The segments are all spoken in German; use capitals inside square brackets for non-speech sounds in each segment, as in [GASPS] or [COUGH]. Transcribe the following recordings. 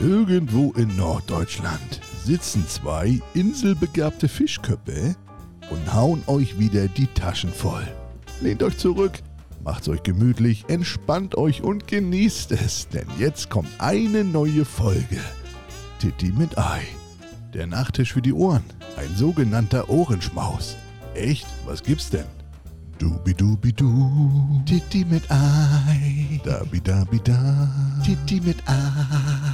Irgendwo in Norddeutschland sitzen zwei inselbegabte Fischköppe und hauen euch wieder die Taschen voll. Lehnt euch zurück, macht's euch gemütlich, entspannt euch und genießt es, denn jetzt kommt eine neue Folge. Titti mit Ei. Der Nachtisch für die Ohren. Ein sogenannter Ohrenschmaus. Echt? Was gibt's denn? Dubidubidu. Titti mit Ei. Dabidabida. Titti mit Ei.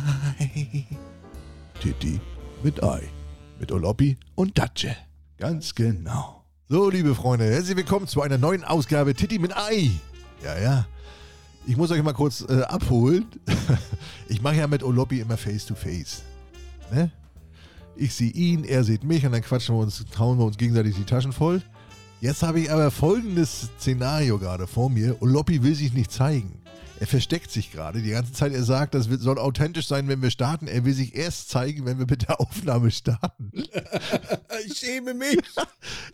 [LAUGHS] Titti mit Ei. Mit Oloppi und Datsche. Ganz genau. So, liebe Freunde, herzlich willkommen zu einer neuen Ausgabe Titti mit Ei. Ja, ja. Ich muss euch mal kurz äh, abholen. [LAUGHS] ich mache ja mit Oloppi immer Face-to-Face. Ne? Ich sehe ihn, er sieht mich und dann quatschen wir uns, hauen wir uns gegenseitig die Taschen voll. Jetzt habe ich aber folgendes Szenario gerade vor mir. Oloppi will sich nicht zeigen. Er versteckt sich gerade die ganze Zeit. Er sagt, das soll authentisch sein, wenn wir starten. Er will sich erst zeigen, wenn wir mit der Aufnahme starten. [LAUGHS] Ich schäme mich.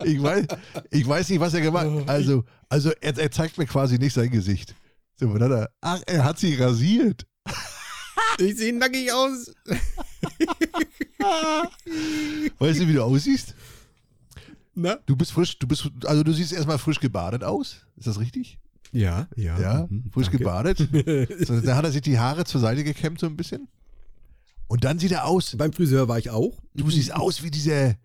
Ich weiß, ich weiß nicht, was er gemacht hat. Also, also er, er zeigt mir quasi nicht sein Gesicht. So, dann er, ach, er hat sich rasiert. [LAUGHS] Ich sehe nackig aus. [LAUGHS] Weißt du, wie du aussiehst? Na? Du bist frisch, du bist, also du siehst erstmal frisch gebadet aus. Ist das richtig? Ja, ja. Ja, mhm, frisch danke. gebadet. [LAUGHS] So, dann hat er sich die Haare zur Seite gekämmt, so ein bisschen. Und dann sieht er aus, Beim Friseur war ich auch. du siehst aus wie dieser,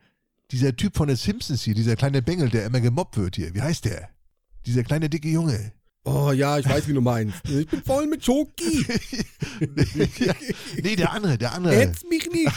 dieser Typ von den Simpsons hier, dieser kleine Bengel, der immer gemobbt wird hier. Wie heißt der? Dieser kleine dicke Junge. Oh ja, ich weiß, wie du meinst. Ich bin voll mit Schoki. [LAUGHS] nee, der andere, der andere. Ätz mich nicht.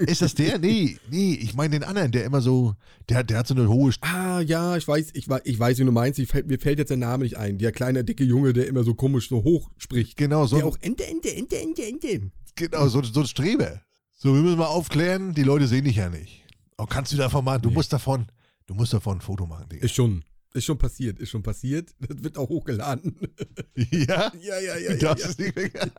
Ist das der? Nee, nee, ich meine den anderen, der immer so, der, der hat so eine hohe, St- Ah ja, ich weiß, ich, ich weiß, wie du meinst. Fällt- mir fällt jetzt der Name nicht ein. Der kleine, dicke Junge, der immer so komisch so hoch spricht. genau, so, Der auch Ente, Ente, Ente, Ente, Ente. genau, so, so ein Streber. So, wir müssen mal aufklären, die Leute sehen dich ja nicht. Oh, kannst du davon machen? Du Nee. musst davon, du musst davon ein Foto machen, Digga. Ist schon, ist schon passiert, ist schon passiert. Das wird auch hochgeladen. [LAUGHS] ja? Ja, ja, ja. Du ja, es nicht mehr. [LAUGHS]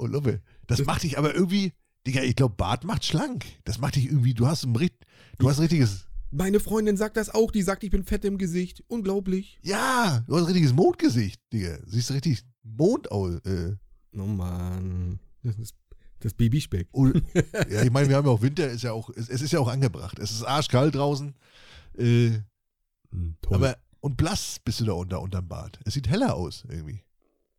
Oh, Luppe. Das macht dich aber irgendwie, Digga, ich glaube, Bart macht schlank. Das macht dich irgendwie, du hast ein, du hast ein richtiges, Meine Freundin sagt das auch. Die sagt, ich bin fett im Gesicht. Unglaublich. ja, du hast ein richtiges Mondgesicht, Digga. Siehst richtig Mond aus. Äh, Oh Mann. Das ist das Babyspeck. oh, [LAUGHS] ja, ich meine, wir haben ja auch Winter, ist ja auch, es, es ist ja auch angebracht. Es ist arschkalt draußen. Äh, Hm, toll. aber, und blass bist du da unter, unterm Bart. Es sieht heller aus, irgendwie.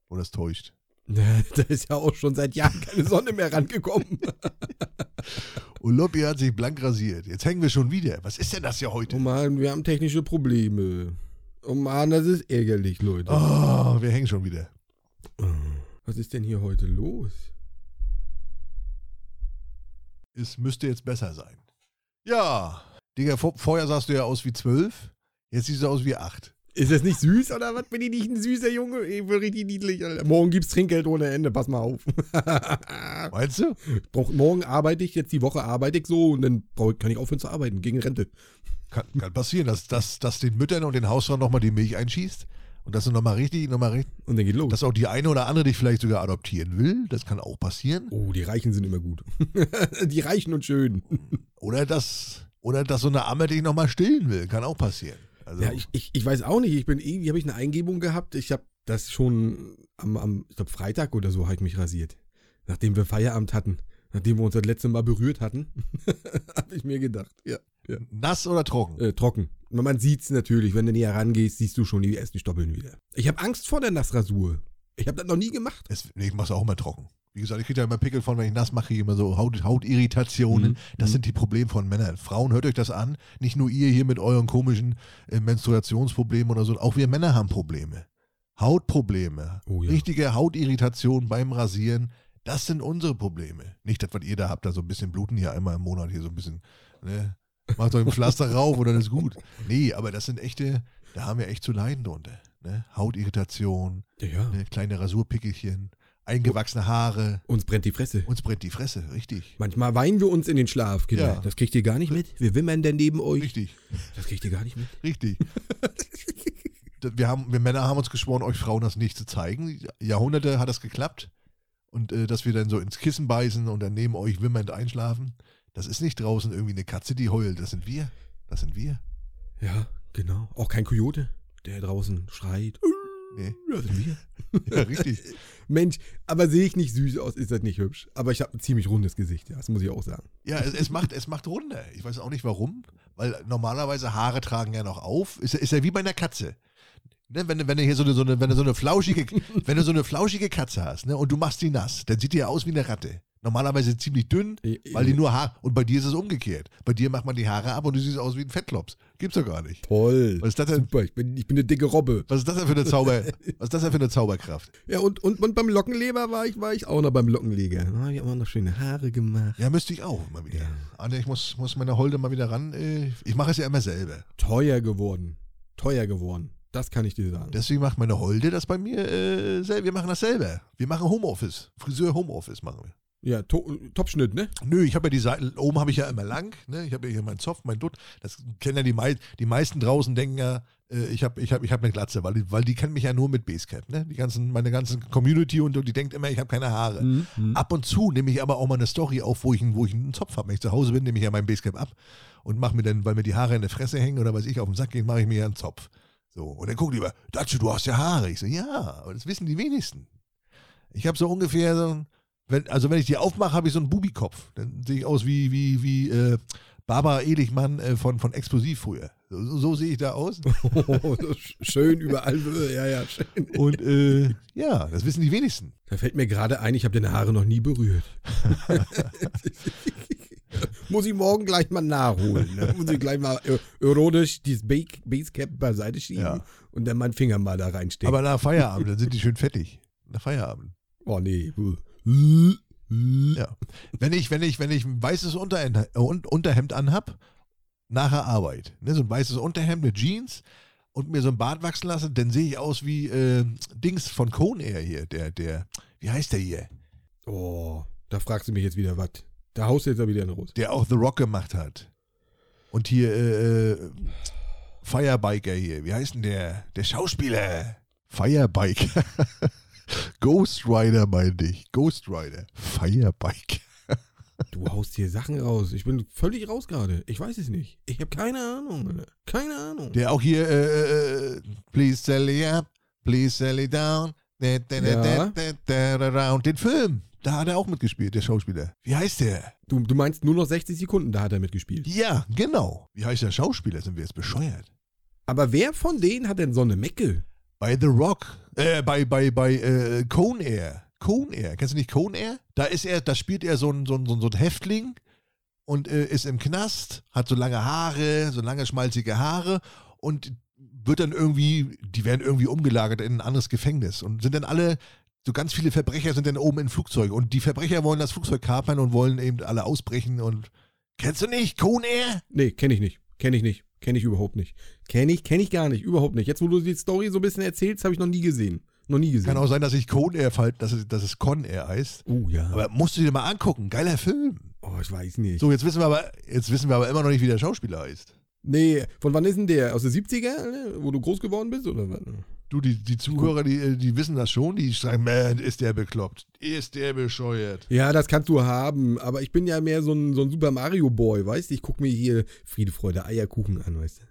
Oder es täuscht. [LAUGHS] da ist ja auch schon seit Jahren keine Sonne mehr rangekommen. [LAUGHS] Und Lobby hat sich blank rasiert. Jetzt hängen wir schon wieder. Was ist denn das hier heute? Oh Mann, wir haben technische Probleme. Oh Mann, das ist ärgerlich, Leute. Oh, wir hängen schon wieder. Was ist denn hier heute los? Es müsste jetzt besser sein. Ja. Digga, vor, vorher sahst du ja aus wie zwölf. Jetzt siehst du aus wie acht. Ist das nicht süß oder was? Bin ich nicht ein süßer Junge? Ich bin richtig niedlich. Alter. Morgen gibt's Trinkgeld ohne Ende. Pass mal auf. [LAUGHS] Meinst du? Brauch, morgen arbeite ich, jetzt die Woche arbeite ich so und dann brauch, kann ich aufhören zu arbeiten gegen Rente. Kann, kann passieren, dass, dass, dass den Müttern und den Hausfrauen nochmal die Milch einschießt. Und dass du nochmal richtig, nochmal richtig, Und dann geht los. dass auch die eine oder andere dich vielleicht sogar adoptieren will. Das kann auch passieren. oh, die Reichen sind immer gut. [LAUGHS] die Reichen und schön. Oder dass, oder dass so eine Amme dich nochmal stillen will. Kann auch passieren. Also, Ja, ich, ich, ich weiß auch nicht. Ich bin irgendwie, habe ich eine Eingebung gehabt. Ich habe das schon am, am ich glaube, Freitag oder so habe ich mich rasiert. Nachdem wir Feierabend hatten. Nachdem wir uns das letzte Mal berührt hatten, [LAUGHS] habe ich mir gedacht. Ja, ja. nass oder trocken? Äh, trocken. Man sieht's natürlich. Wenn du näher rangehst, siehst du schon die ersten Stoppeln wieder. Ich habe Angst vor der Nassrasur. Ich habe das noch nie gemacht. Es, nee, ich mach's auch immer trocken. Wie gesagt, ich kriege da immer Pickel von, wenn ich nass mache, immer so Haut, Hautirritationen. Mhm. Das Mhm. sind die Probleme von Männern. Frauen, hört euch das an. Nicht nur ihr hier mit euren komischen äh, Menstruationsproblemen oder so. Auch wir Männer haben Probleme. Hautprobleme. Oh ja. Richtige Hautirritation beim Rasieren. Das sind unsere Probleme. Nicht das, was ihr da habt, da so ein bisschen bluten hier einmal im Monat hier so ein bisschen, ne? Macht euch ein Pflaster [LAUGHS] rauf und dann ist gut. Nee, aber das sind echte, da haben wir echt zu leiden drunter. Ne? Hautirritation, Ja, ja. ne? kleine Rasurpickelchen, eingewachsene Haare. Uns brennt die Fresse. Uns brennt die Fresse, richtig. Manchmal weinen wir uns in den Schlaf, Kinder. Ja. Das kriegt ihr gar nicht mit. Wir wimmern denn neben euch. Richtig, Das kriegt ihr gar nicht mit. richtig. [LAUGHS] Wir, haben, wir Männer haben uns geschworen, euch Frauen das nicht zu zeigen. Jahrhunderte hat das geklappt. Und äh, dass wir dann so ins Kissen beißen und dann neben euch wimmernd einschlafen. Das ist nicht draußen irgendwie eine Katze, die heult. Das sind wir. Das sind wir. Ja, genau. Auch kein Kojote, der draußen schreit. Nee. Ja, [LAUGHS] richtig. [LAUGHS] Mensch, aber sehe ich nicht süß aus, ist das nicht hübsch. Aber ich habe ein ziemlich rundes Gesicht, ja, das muss ich auch sagen. Ja, es, es, macht, es macht Runde. Ich weiß auch nicht warum, weil normalerweise Haare tragen ja noch auf. Ist, ist ja wie bei einer Katze. Ne, wenn, du- wenn du hier so eine, so eine, wenn du so eine flauschige, [LAUGHS] wenn du so eine flauschige Katze hast, ne, und du machst die nass, dann sieht die ja aus wie eine Ratte. Normalerweise ziemlich dünn, weil die nur Haar, und bei dir ist es umgekehrt. Bei dir macht man die Haare ab und du siehst aus wie ein Fettklops. Gibt's doch gar nicht. Toll. Was ist das denn? Super, ich bin, ich bin eine dicke Robbe. Was ist das denn für eine Zauber, [LAUGHS] was ist das denn für eine Zauberkraft? Ja, und, und, und beim Lockenleber war ich, war ich auch noch beim Lockenleger. Da habe ich auch noch schöne Haare gemacht. Ja, müsste ich auch mal wieder. Anja, ich muss, muss meine Holde mal wieder ran. äh, Ich mache es ja immer selber. Teuer geworden. Teuer geworden. Das kann ich dir sagen. Deswegen macht meine Holde das bei mir äh, selber. Wir machen das selber. Wir machen Homeoffice. Friseur Homeoffice machen wir. Ja, to Topschnitt, ne? Nö, ich habe ja die Seiten, oben habe ich ja immer lang, ne? Ich habe ja hier meinen Zopf, meinen Dutt. Das kennen ja die, mei die meisten draußen, denken ja, äh, ich habe ich hab, ich hab eine Glatze, weil die, weil die kennen mich ja nur mit Basecap, ne? Die ganzen, meine ganzen Community und so, die denkt immer, ich habe keine Haare. Mhm. Ab und zu nehme ich aber auch mal eine Story auf, wo ich, einen- wo ich einen Zopf habe. Wenn ich zu Hause bin, nehme ich ja meinen Basecap ab und mache mir dann, weil mir die Haare in der Fresse hängen oder weiß ich, auf den Sack gehen, mache ich mir ja einen Zopf. So, und dann gucken die über, Datsche, du hast ja Haare. Ich so, ja, aber das wissen die wenigsten. Ich habe so ungefähr so ein, wenn, also wenn ich die aufmache, habe ich so einen Bubikopf. Dann sehe ich aus wie, wie, wie äh, Barbara Ehlichmann äh, von, von Explosiv früher. So, so, sehe ich da aus. [LAUGHS] Oh, schön überall. Ja, ja, schön. Und äh, ja, das wissen die wenigsten. Da fällt mir gerade ein, ich habe deine Haare noch nie berührt. [LAUGHS] Muss ich morgen gleich mal nachholen. Ne? Muss ich gleich mal äh, erotisch dieses Ba- Basecap beiseite schieben Ja. und dann meinen Finger mal da reinstecken. Aber nach Feierabend, dann sind die schön fettig. Nach Feierabend. oh nee. Ja. Wenn ich, wenn ich, wenn ich ein weißes Unterhemd, äh, Un- Unterhemd anhab, nach der Arbeit, ne, so ein weißes Unterhemd mit Jeans und mir so ein Bart wachsen lasse, dann sehe ich aus wie äh, Dings von Cone Air hier, der, der, wie heißt der hier? Oh, da fragst du mich jetzt wieder was. Da haust du jetzt wieder in Russ. Der auch The Rock gemacht hat. Und hier, äh, äh, Firebiker hier, wie heißt denn der? Der Schauspieler. Firebiker. [LAUGHS] Ghost Rider meinte ich. Ghost Rider. Firebiker. [LAUGHS] Du haust hier Sachen raus. Ich bin völlig raus gerade. Ich weiß es nicht. Ich habe keine Ahnung. Keine Ahnung. Der auch hier, äh, äh, please sell it up, please sell it down. Da, da, da, Ja. da, da, da, da. Und den Film, da hat er auch mitgespielt, der Schauspieler. Wie heißt der? Du, du meinst nur noch 60 Sekunden, da hat er mitgespielt. Ja, genau. Wie heißt der Schauspieler? Sind wir jetzt bescheuert? Aber wer von denen hat denn so eine Mecke? Bei The Rock, äh, bei, bei, bei äh, Cone Air. Cone Air, kennst du nicht Cone Air? Da ist er, da spielt er so ein, so ein, so ein, Häftling und äh, ist im Knast, hat so lange Haare, so lange schmalzige Haare und wird dann irgendwie, die werden irgendwie umgelagert in ein anderes Gefängnis und sind dann alle, so ganz viele Verbrecher sind dann oben in Flugzeugen und die Verbrecher wollen das Flugzeug kapern und wollen eben alle ausbrechen und kennst du nicht Cone Air? Nee, kenne ich nicht. Kenne ich nicht. Kenne ich überhaupt nicht. Kenne ich, kenne ich gar nicht. Überhaupt nicht. Jetzt, wo du die Story so ein bisschen erzählst, habe ich noch nie gesehen. Noch nie gesehen. Kann auch sein, dass ich Cone Air fall, dass es, dass es Con Air heißt. Oh ja. Aber musst du dir mal angucken, geiler Film. oh, ich weiß nicht. So, jetzt wissen wir aber, jetzt wissen wir aber immer noch nicht, wie der Schauspieler heißt. Nee, von wann ist denn der? Aus den 70er, Alter? wo du groß geworden bist? Oder was? Du, die, die Zuhörer, die, äh, die wissen das schon, die schreiben, man, ist der bekloppt. Ist der bescheuert. Ja, das kannst du haben. Aber ich bin ja mehr so ein, so ein Super Mario Boy, weißt du? Ich gucke mir hier Friede, Freude, Eierkuchen an, weißt du?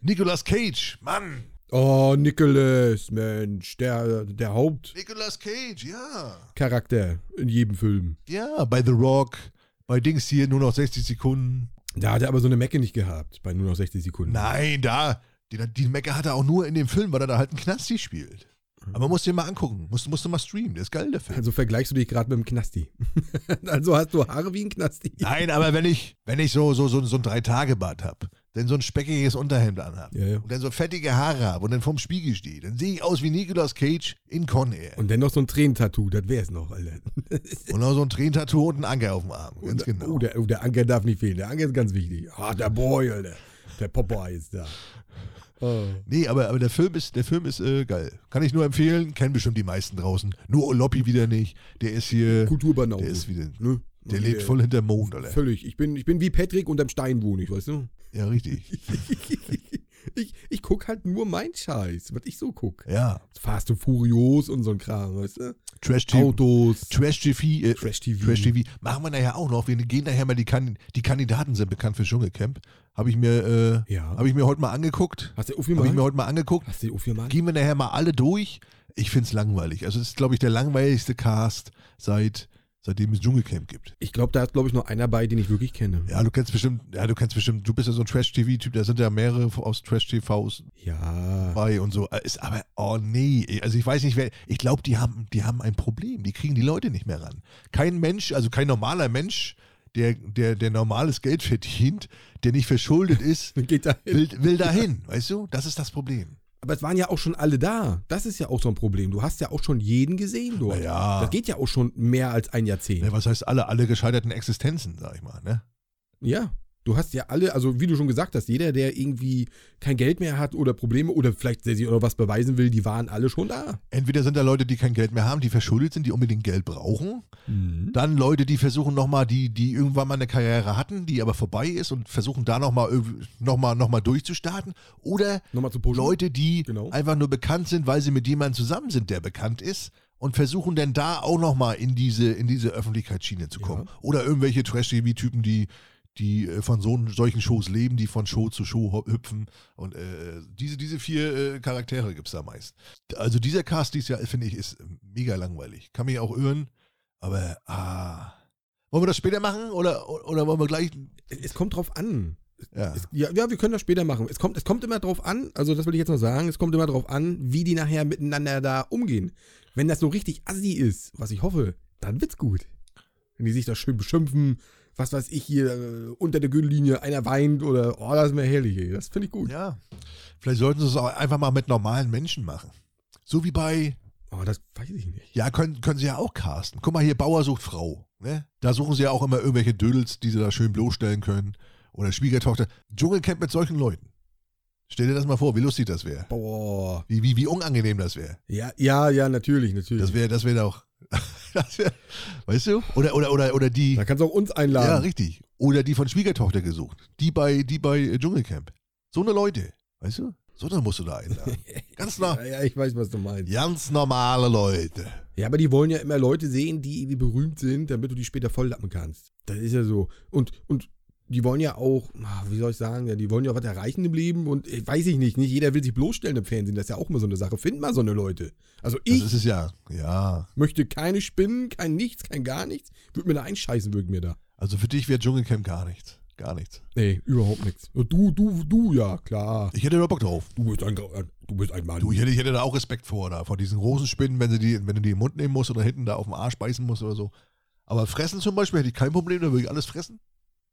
Nicolas Cage, Mann. Oh, Nicholas, Mensch, der, der Nicolas Cage, ja. Hauptcharakter in jedem Film. Ja, bei The Rock, bei Dings hier nur noch 60 Sekunden. Da hat er aber so eine Mecke nicht gehabt, bei nur noch 60 Sekunden. Nein, da, die, die Mecke hat er auch nur in dem Film, weil er da halt einen Knasti spielt. Aber musst du dir mal angucken, musst, musst du mal streamen, der ist geil, der Film. Also vergleichst du dich gerade mit dem Knasti. [LAUGHS] also hast du Haare wie ein Knasti. Nein, aber wenn ich, wenn ich so, so, so, so ein Drei-Tage-Bad hab, dann so ein speckiges Unterhemd anhab Ja, ja. und dann so fettige Haare hab und dann vorm Spiegel stehe, dann sehe ich aus wie Nicolas Cage in Con Air. Und dann noch so ein Tränentattoo, das wär's noch, Alter. [LAUGHS] Und noch so ein Tränentattoo und ein Anker auf dem Arm. Ganz genau. Oh, der, oh, der Anker darf nicht fehlen. Der Anker ist ganz wichtig. Ah, der Boy, Alter. Der Popeye ist da. Oh. Nee, aber, aber der Film ist, der Film ist äh, geil. Kann ich nur empfehlen, kennen bestimmt die meisten draußen. Nur Loppi wieder nicht. Der ist hier, Kulturbanause. der ist wieder, ne? der lebt voll hinterm Mond, Alter. Völlig. Ich bin, ich bin wie Patrick unterm Stein wohne ich, weißt du? Ja, richtig. [LAUGHS] Ich, ich guck halt nur mein Scheiß, was ich so guck. Ja. Fast und Furios und so ein Kram, weißt du? Trash-TV. Autos, Trash-TV. Äh, Trash-TV. Trash-TV. Machen wir nachher auch noch. Wir gehen nachher mal, die, kan die Kandidaten sind bekannt für Dschungelcamp. Habe ich, mir, äh, Ja. hab ich mir heute mal angeguckt. Hast du Habe ich mir heute mal angeguckt. Hast du aufgemacht? Gehen wir nachher mal alle durch. Ich finde es langweilig. Also es ist, glaube ich, der langweiligste Cast seit, seitdem es Dschungelcamp gibt. Ich glaube, da ist, glaube ich, nur einer bei, den ich wirklich kenne. Ja, du kennst bestimmt, ja, du kennst bestimmt, du bist ja so ein Trash-TV-Typ, da sind ja mehrere aus Trash-TVs Ja. bei und so. Äh, Ist aber, oh nee, also ich weiß nicht, wer, ich glaube, die haben, die haben ein Problem. Die kriegen die Leute nicht mehr ran. Kein Mensch, also kein normaler Mensch, der, der, der normales Geld verdient, der nicht verschuldet ist, [LAUGHS] Geht da hin. will, will [LAUGHS] dahin, weißt du? Das ist das Problem. Aber es waren ja auch schon alle da. Das ist ja auch so ein Problem. Du hast ja auch schon jeden gesehen dort. Ja. Das geht ja auch schon mehr als ein Jahrzehnt. Ja, was heißt alle, alle gescheiterten Existenzen, sag ich mal, ne? Ja. Du hast ja alle, also wie du schon gesagt hast, jeder, der irgendwie kein Geld mehr hat oder Probleme oder vielleicht der sich oder was beweisen will, die waren alle schon da. Entweder sind da Leute, die kein Geld mehr haben, die verschuldet sind, die unbedingt Geld brauchen. Mhm. Dann Leute, die versuchen nochmal, die, die irgendwann mal eine Karriere hatten, die aber vorbei ist und versuchen da nochmal noch mal, noch mal durchzustarten. Oder Nochmal zu. Leute, die Genau. einfach nur bekannt sind, weil sie mit jemandem zusammen sind, der bekannt ist. Und versuchen dann da auch nochmal in diese, in diese Öffentlichkeitsschiene zu kommen. Ja. Oder irgendwelche Trash-TV-Typen, die, die äh, von so, solchen Shows leben, die von Show zu Show hüpfen. Und äh, diese, diese vier äh, Charaktere gibt es da meist. Also dieser Cast dieses Jahr, finde ich, ist mega langweilig. Kann mich auch irren, aber ah. Wollen wir das später machen oder, oder wollen wir gleich. Es kommt drauf an. Ja. Es, ja, ja, wir können das später machen. Es kommt, es kommt immer drauf an, also das will ich jetzt noch sagen, es kommt immer drauf an, wie die nachher miteinander da umgehen. Wenn das so richtig assi ist, was ich hoffe, dann wird's gut. Wenn die sich da schön beschimpfen, was weiß ich hier, äh, unter der Gürtellinie, einer weint oder, oh, das ist mir herrlich, ey. Das finde ich gut. ja. Vielleicht sollten sie es auch einfach mal mit normalen Menschen machen. So wie bei Oh, das weiß ich nicht. Ja, können, können sie ja auch casten. Guck mal hier, Bauer sucht Frau. Ne? Da suchen sie ja auch immer irgendwelche Dödels, die sie da schön bloßstellen können. Oder Schwiegertochter. Dschungelcamp mit solchen Leuten. Stell dir das mal vor, wie lustig das wäre. Boah. Wie, wie, wie unangenehm das wäre. Ja, ja, ja, natürlich, natürlich. Das wäre das wär doch. Wär, [LAUGHS] weißt du? Oder, oder, oder, oder die. da kannst du auch uns einladen. Ja, richtig. Oder die von Schwiegertochter gesucht. Die bei, die bei äh, Dschungelcamp. So eine Leute. Weißt du? So eine musst du da einladen. [LAUGHS] Ganz, ja, no ja, ich weiß, was du meinst. ganz normale Leute. Ja, aber die wollen ja immer Leute sehen, die irgendwie berühmt sind, damit du die später volllappen kannst. Das ist ja so. Und, und die wollen ja auch, wie soll ich sagen, ja, die wollen ja was erreichen im Leben und ich weiß ich nicht, nicht jeder will sich bloßstellen im Fernsehen, das ist ja auch immer so eine Sache. Find mal so eine Leute. Also ich Das ist es ja. Ja. möchte keine Spinnen, kein nichts, kein gar nichts. Würde mir da einscheißen, würde mir da. Also für dich wäre Dschungelcamp gar nichts. Gar nichts. Nee, überhaupt nichts. Du, du, du, ja, klar. Ich hätte da Bock drauf. Du bist ein, du bist ein Mann. Du, ich hätte, ich hätte da auch Respekt vor, da, vor diesen großen Spinnen, wenn, sie die, wenn du die im Mund nehmen musst oder hinten da auf dem Arsch beißen musst oder so. Aber fressen zum Beispiel hätte ich kein Problem, da würde ich alles fressen.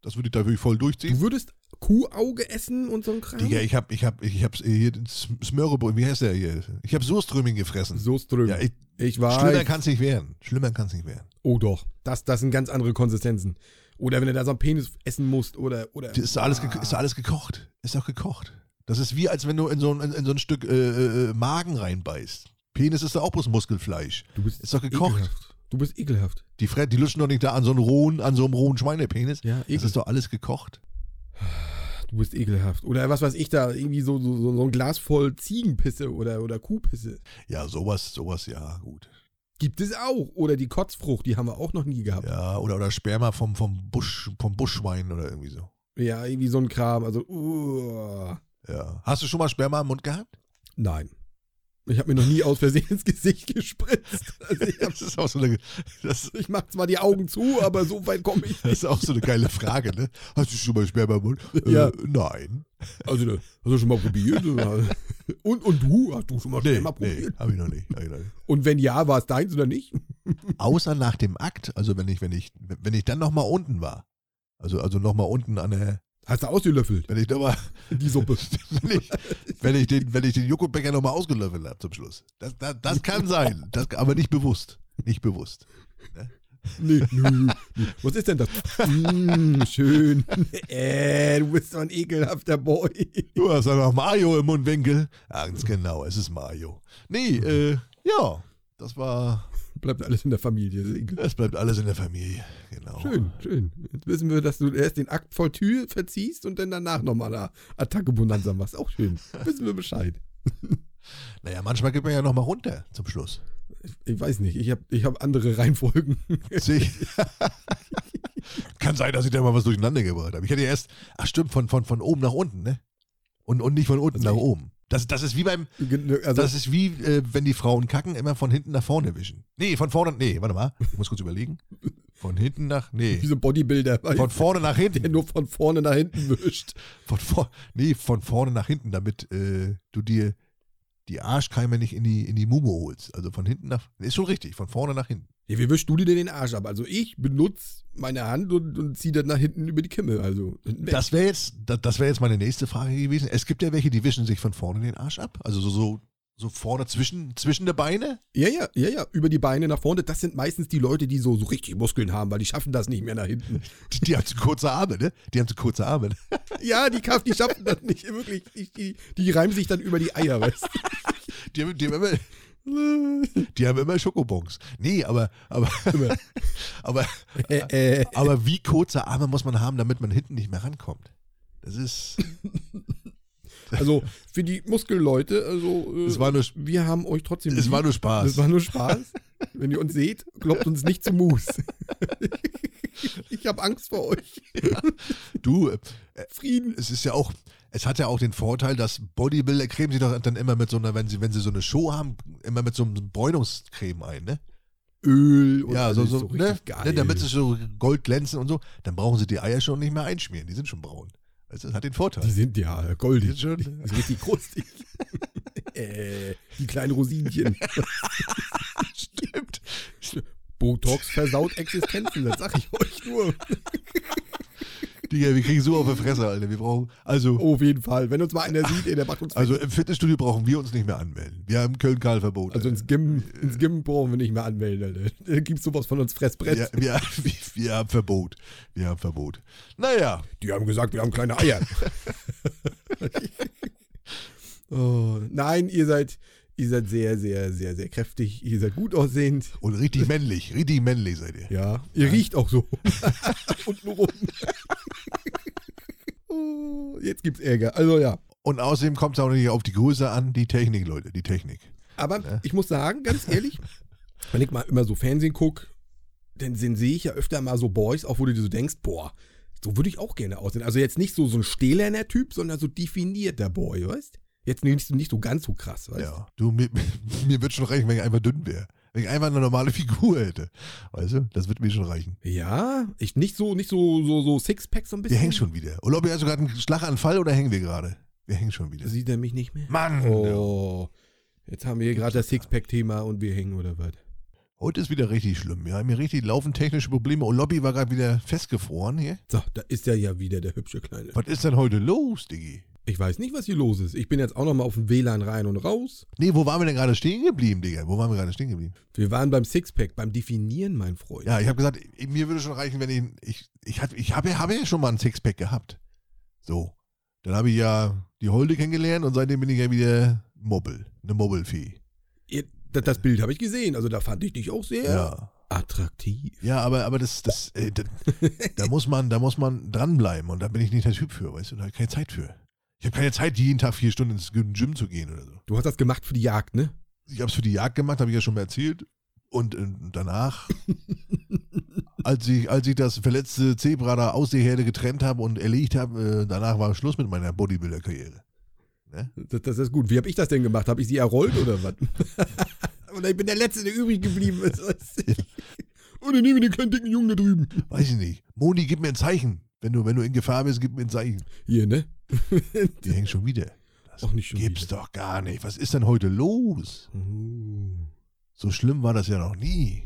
Das würde ich da wirklich voll durchziehen. Du würdest Kuhauge essen und so ein Kram? Digga, ich hab, ich hab, ich hab hier den Smörrebrot, wie heißt der hier? Ich hab Soßtrömming gefressen. so ström. Ja, ich, ich weiß. schlimmer kann's nicht werden. Schlimmer kann's nicht werden. Oh doch, das, das sind ganz andere Konsistenzen. Oder wenn du da so einen Penis essen musst oder. oder Das ist da alles, ge- ist da alles gekocht. Ist auch gekocht. Das ist wie, als wenn du in so ein, in, in so ein Stück äh, äh, Magen reinbeißt. Penis ist da auch bloß Muskelfleisch. du bist Ist doch gekocht. Ekelhaft. Du bist ekelhaft. Die, Fre die lutschen doch nicht da an so einem rohen, an so einem rohen Schweinepenis. Ja, Das ekel. ist doch alles gekocht. Du bist ekelhaft. Oder was weiß ich da, irgendwie so, so, so ein Glas voll Ziegenpisse oder, oder Kuhpisse. Ja, sowas, sowas, ja, gut. Gibt es auch. Oder die Kotzfrucht, die haben wir auch noch nie gehabt. Ja, oder, oder Sperma vom, vom, Busch, vom Buschschwein oder irgendwie so. Ja, irgendwie so ein Kram. Also, uh, Ja. Hast du schon mal Sperma im Mund gehabt? nein. Ich habe mir noch nie aus Versehen ins Gesicht gespritzt. Also ich, [LAUGHS] hab, Das ist auch so eine, das, ich mach zwar die Augen zu, aber so weit komme ich das ist auch so eine geile Frage, ne? Hast du schon mal Sperma im Mund? Ja. Äh, nein. Also, hast du schon mal probiert? [LAUGHS] Und, und du? Hast du schon mal, Nee, mal nee, probiert? hab ich noch nicht. Hab ich noch nicht. Und wenn ja, war es deins oder nicht? Außer nach dem Akt, also wenn ich, wenn ich, wenn ich dann nochmal unten war. Also, also nochmal unten an der, Hast du ausgelöffelt, wenn ich nochmal, die Suppe? [LAUGHS] wenn ich, wenn ich den, wenn ich den Joghurtbecher nochmal ausgelöffelt habe zum Schluss. Das, das, das kann sein, das, aber nicht bewusst. Nicht bewusst. nee, nö, nö. Was ist denn das? Mm, schön. [LAUGHS] Äh, du bist so ein ekelhafter Boy. Du hast ja noch Mayo im Mundwinkel. Ganz genau, es ist Mayo. Nee, äh, ja, das war, bleibt alles in der Familie. Das bleibt alles in der Familie. Genau. Schön, schön. Jetzt wissen wir, dass du erst den Akt voll Tür verziehst und dann danach nochmal eine Attacke Bonanza machst. Auch schön. Wissen wir Bescheid. [LAUGHS] Naja, manchmal geht man ja noch mal runter zum Schluss. Ich weiß nicht, ich habe ich hab andere Reihenfolgen. [LAUGHS] [LAUGHS] Kann sein, dass ich da mal was durcheinander gebracht habe. Ich hatte ja erst, ach stimmt, von, von, von oben nach unten, ne? Und, und nicht von unten Also nach ich- oben. Das, das ist wie beim, Also, das ist wie, äh, wenn die Frauen kacken, immer von hinten nach vorne wischen. Nee, von vorne, nee, warte mal, ich muss kurz überlegen. Von hinten nach, nee, wie so Bodybuilder, von vorne nach der hinten. nur von vorne nach hinten wischt. Von vor, nee, von vorne nach hinten, damit äh, du dir die Arschkeime nicht in die, in die Mumu holst. Also von hinten nach, ist schon richtig, von vorne nach hinten. Ja, wie wischst du dir denn den Arsch ab? Also ich benutze meine Hand und, und ziehe das nach hinten über die Kimme. Also. Das wäre jetzt, das, das wäre jetzt meine nächste Frage gewesen. Es gibt ja welche, die wischen sich von vorne den Arsch ab. Also so, so, so vorne zwischen, zwischen der Beine. ja, ja, ja, ja, über die Beine nach vorne. Das sind meistens die Leute, die so, so richtig Muskeln haben, weil die schaffen das nicht mehr nach hinten. Die, [LAUGHS] die haben zu kurze Arme, ne? Die haben zu kurze Arme. Ne? [LAUGHS] Ja, die, Kaff- die schaffen das nicht wirklich. Die, die, die reimen sich dann über die Eier, weißt Die haben, die haben immer, du? Die haben immer Schokobons. Nee, aber, aber, [LAUGHS] aber, äh, aber wie kurze Arme muss man haben, damit man hinten nicht mehr rankommt? Das ist, [LAUGHS] also für die Muskelleute, also äh, es war nur, wir haben euch trotzdem es lieb. war nur Spaß. Das war nur Spaß. Wenn ihr uns seht, kloppt uns nicht zu Mus. [LAUGHS] ich habe Angst vor euch. Du, äh, Frieden. es ist ja auch, es hat ja auch den Vorteil, dass Bodybuilder cremen sich doch dann immer mit so einer, wenn sie, wenn sie so eine Show haben, immer mit so einem Bräunungscreme ein, ne? Öl und ja, so, so, richtig ne? ne? Damit sie so gold glänzen und so, dann brauchen sie die Eier schon nicht mehr einschmieren, die sind schon braun. Du, das hat den Vorteil. die sind ja Die goldig. sind schon, Die sind richtig krustig. [LAUGHS] äh, die kleinen Rosinchen. [LAUGHS] stimmt. Botox versaut Existenzen, das sag ich euch nur. [LAUGHS] Digga, wir kriegen so auf die Fresse, Alter. Wir brauchen, also, Auf jeden Fall. Wenn uns mal einer sieht, ey, der macht uns also im Fitnessstudio brauchen wir uns nicht mehr anmelden. Wir haben Köln-Karl-Verbot. Also ins Gym, ins Gym brauchen wir nicht mehr anmelden, Alter. Da gibt's sowas von uns Fressbrett. wir, wir, wir, wir haben Verbot. Wir haben Verbot. Naja, Die haben gesagt, wir haben kleine Eier. [LAUGHS] [LAUGHS] oh, nein, ihr seid, ihr seid sehr, sehr, sehr, sehr kräftig. Ihr seid gut aussehend. und richtig männlich. Richtig männlich seid ihr. Ja, ihr riecht auch so. [LAUGHS] Und nur rum. [LAUGHS] oh, jetzt gibt's Ärger. Also ja. Und außerdem kommt es auch nicht auf die Größe an, die Technik, Leute, die Technik. Aber Ja. ich muss sagen, ganz ehrlich, [LAUGHS] wenn ich mal immer so Fernsehen gucke, dann, dann sehe ich ja öfter mal so Boys, auch wo du dir so denkst, boah, so würde ich auch gerne aussehen. Also jetzt nicht so, so ein stählerner Typ, sondern so definierter Boy, weißt Jetzt nicht, nicht so ganz so krass, weißt Ja. Du, mir, [LAUGHS] mir wird schon reichen, wenn ich einfach dünn wäre. Wenn ich einfach eine normale [LAUGHS] Figur hätte. Weißt du, das wird mir schon reichen. Ja, ich nicht so, nicht so, so, so Sixpack so ein bisschen. Wir hängen schon wieder. Oder ob wir also gerade einen Schlaganfall oder hängen wir gerade? Wir hängen schon wieder. Sieht er mich nicht mehr? Mann! Oh, jetzt haben wir hier gerade das Sixpack-Thema und wir hängen oder was? Heute ist wieder richtig schlimm. Wir haben hier richtig laufend technische Probleme. Und Lobby war gerade wieder festgefroren hier. So, da ist er ja wieder, der hübsche Kleine. Was ist denn heute los, Diggi? Ich weiß nicht, was hier los ist. Ich bin jetzt auch nochmal auf dem WLAN rein und raus. Nee, wo waren wir denn gerade stehen geblieben, Digga? Wo waren wir gerade stehen geblieben? Wir waren beim Sixpack, beim Definieren, mein Freund. Ja, ich habe gesagt, mir würde schon reichen, wenn ich. Ich, ich, hatte- ich habe habe ja schon mal ein Sixpack gehabt. So. Dann habe ich ja die Holde kennengelernt und seitdem bin ich ja wieder Mobbel. Eine Mobbelfee. Das, das Bild habe ich gesehen. Also da fand ich dich auch sehr Ja. attraktiv. Ja, aber, aber das, das, äh, da, [LAUGHS] da muss man, da muss man dranbleiben und da bin ich nicht der Typ für, weißt du, da habe ich keine Zeit für. Ich habe keine Zeit, jeden Tag vier Stunden ins Gym zu gehen oder so. Du hast das gemacht für die Jagd, ne? Ich habe es für die Jagd gemacht, habe ich ja schon mal erzählt. Und äh, danach, [LAUGHS] als ich, als ich das verletzte Zebra da aus der Herde getrennt habe und erlegt habe, äh, danach war Schluss mit meiner Bodybuilder-Karriere. Das, das ist gut. Wie habe ich das denn gemacht? Habe ich sie errollt oder was? [LAUGHS] oder ich bin der Letzte, der übrig geblieben ist. [LAUGHS] Und dann nehmen wir den kleinen dicken Jungen da drüben. Weiß ich nicht. Moni, gib mir ein Zeichen. Wenn du, wenn du in Gefahr bist, gib mir ein Zeichen. Hier, ne? Die hängen schon wieder. Das Auch nicht schon gibt's wieder. doch gar nicht. Was ist denn heute los? Uh, So schlimm war das ja noch nie.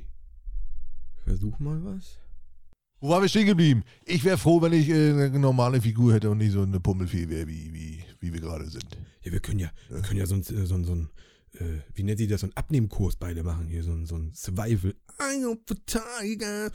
versuch mal was. Wo waren wir stehen geblieben? Ich wäre froh, wenn ich äh, eine normale Figur hätte und nicht so eine Pummelfee wäre, wie, wie, wie wir gerade sind. Ja, wir können ja, wir können ja so ein, äh, so ein, so ein äh, wie nennt sich das, so ein Abnehmkurs beide machen. Hier so ein, so ein Survival. I am the tiger.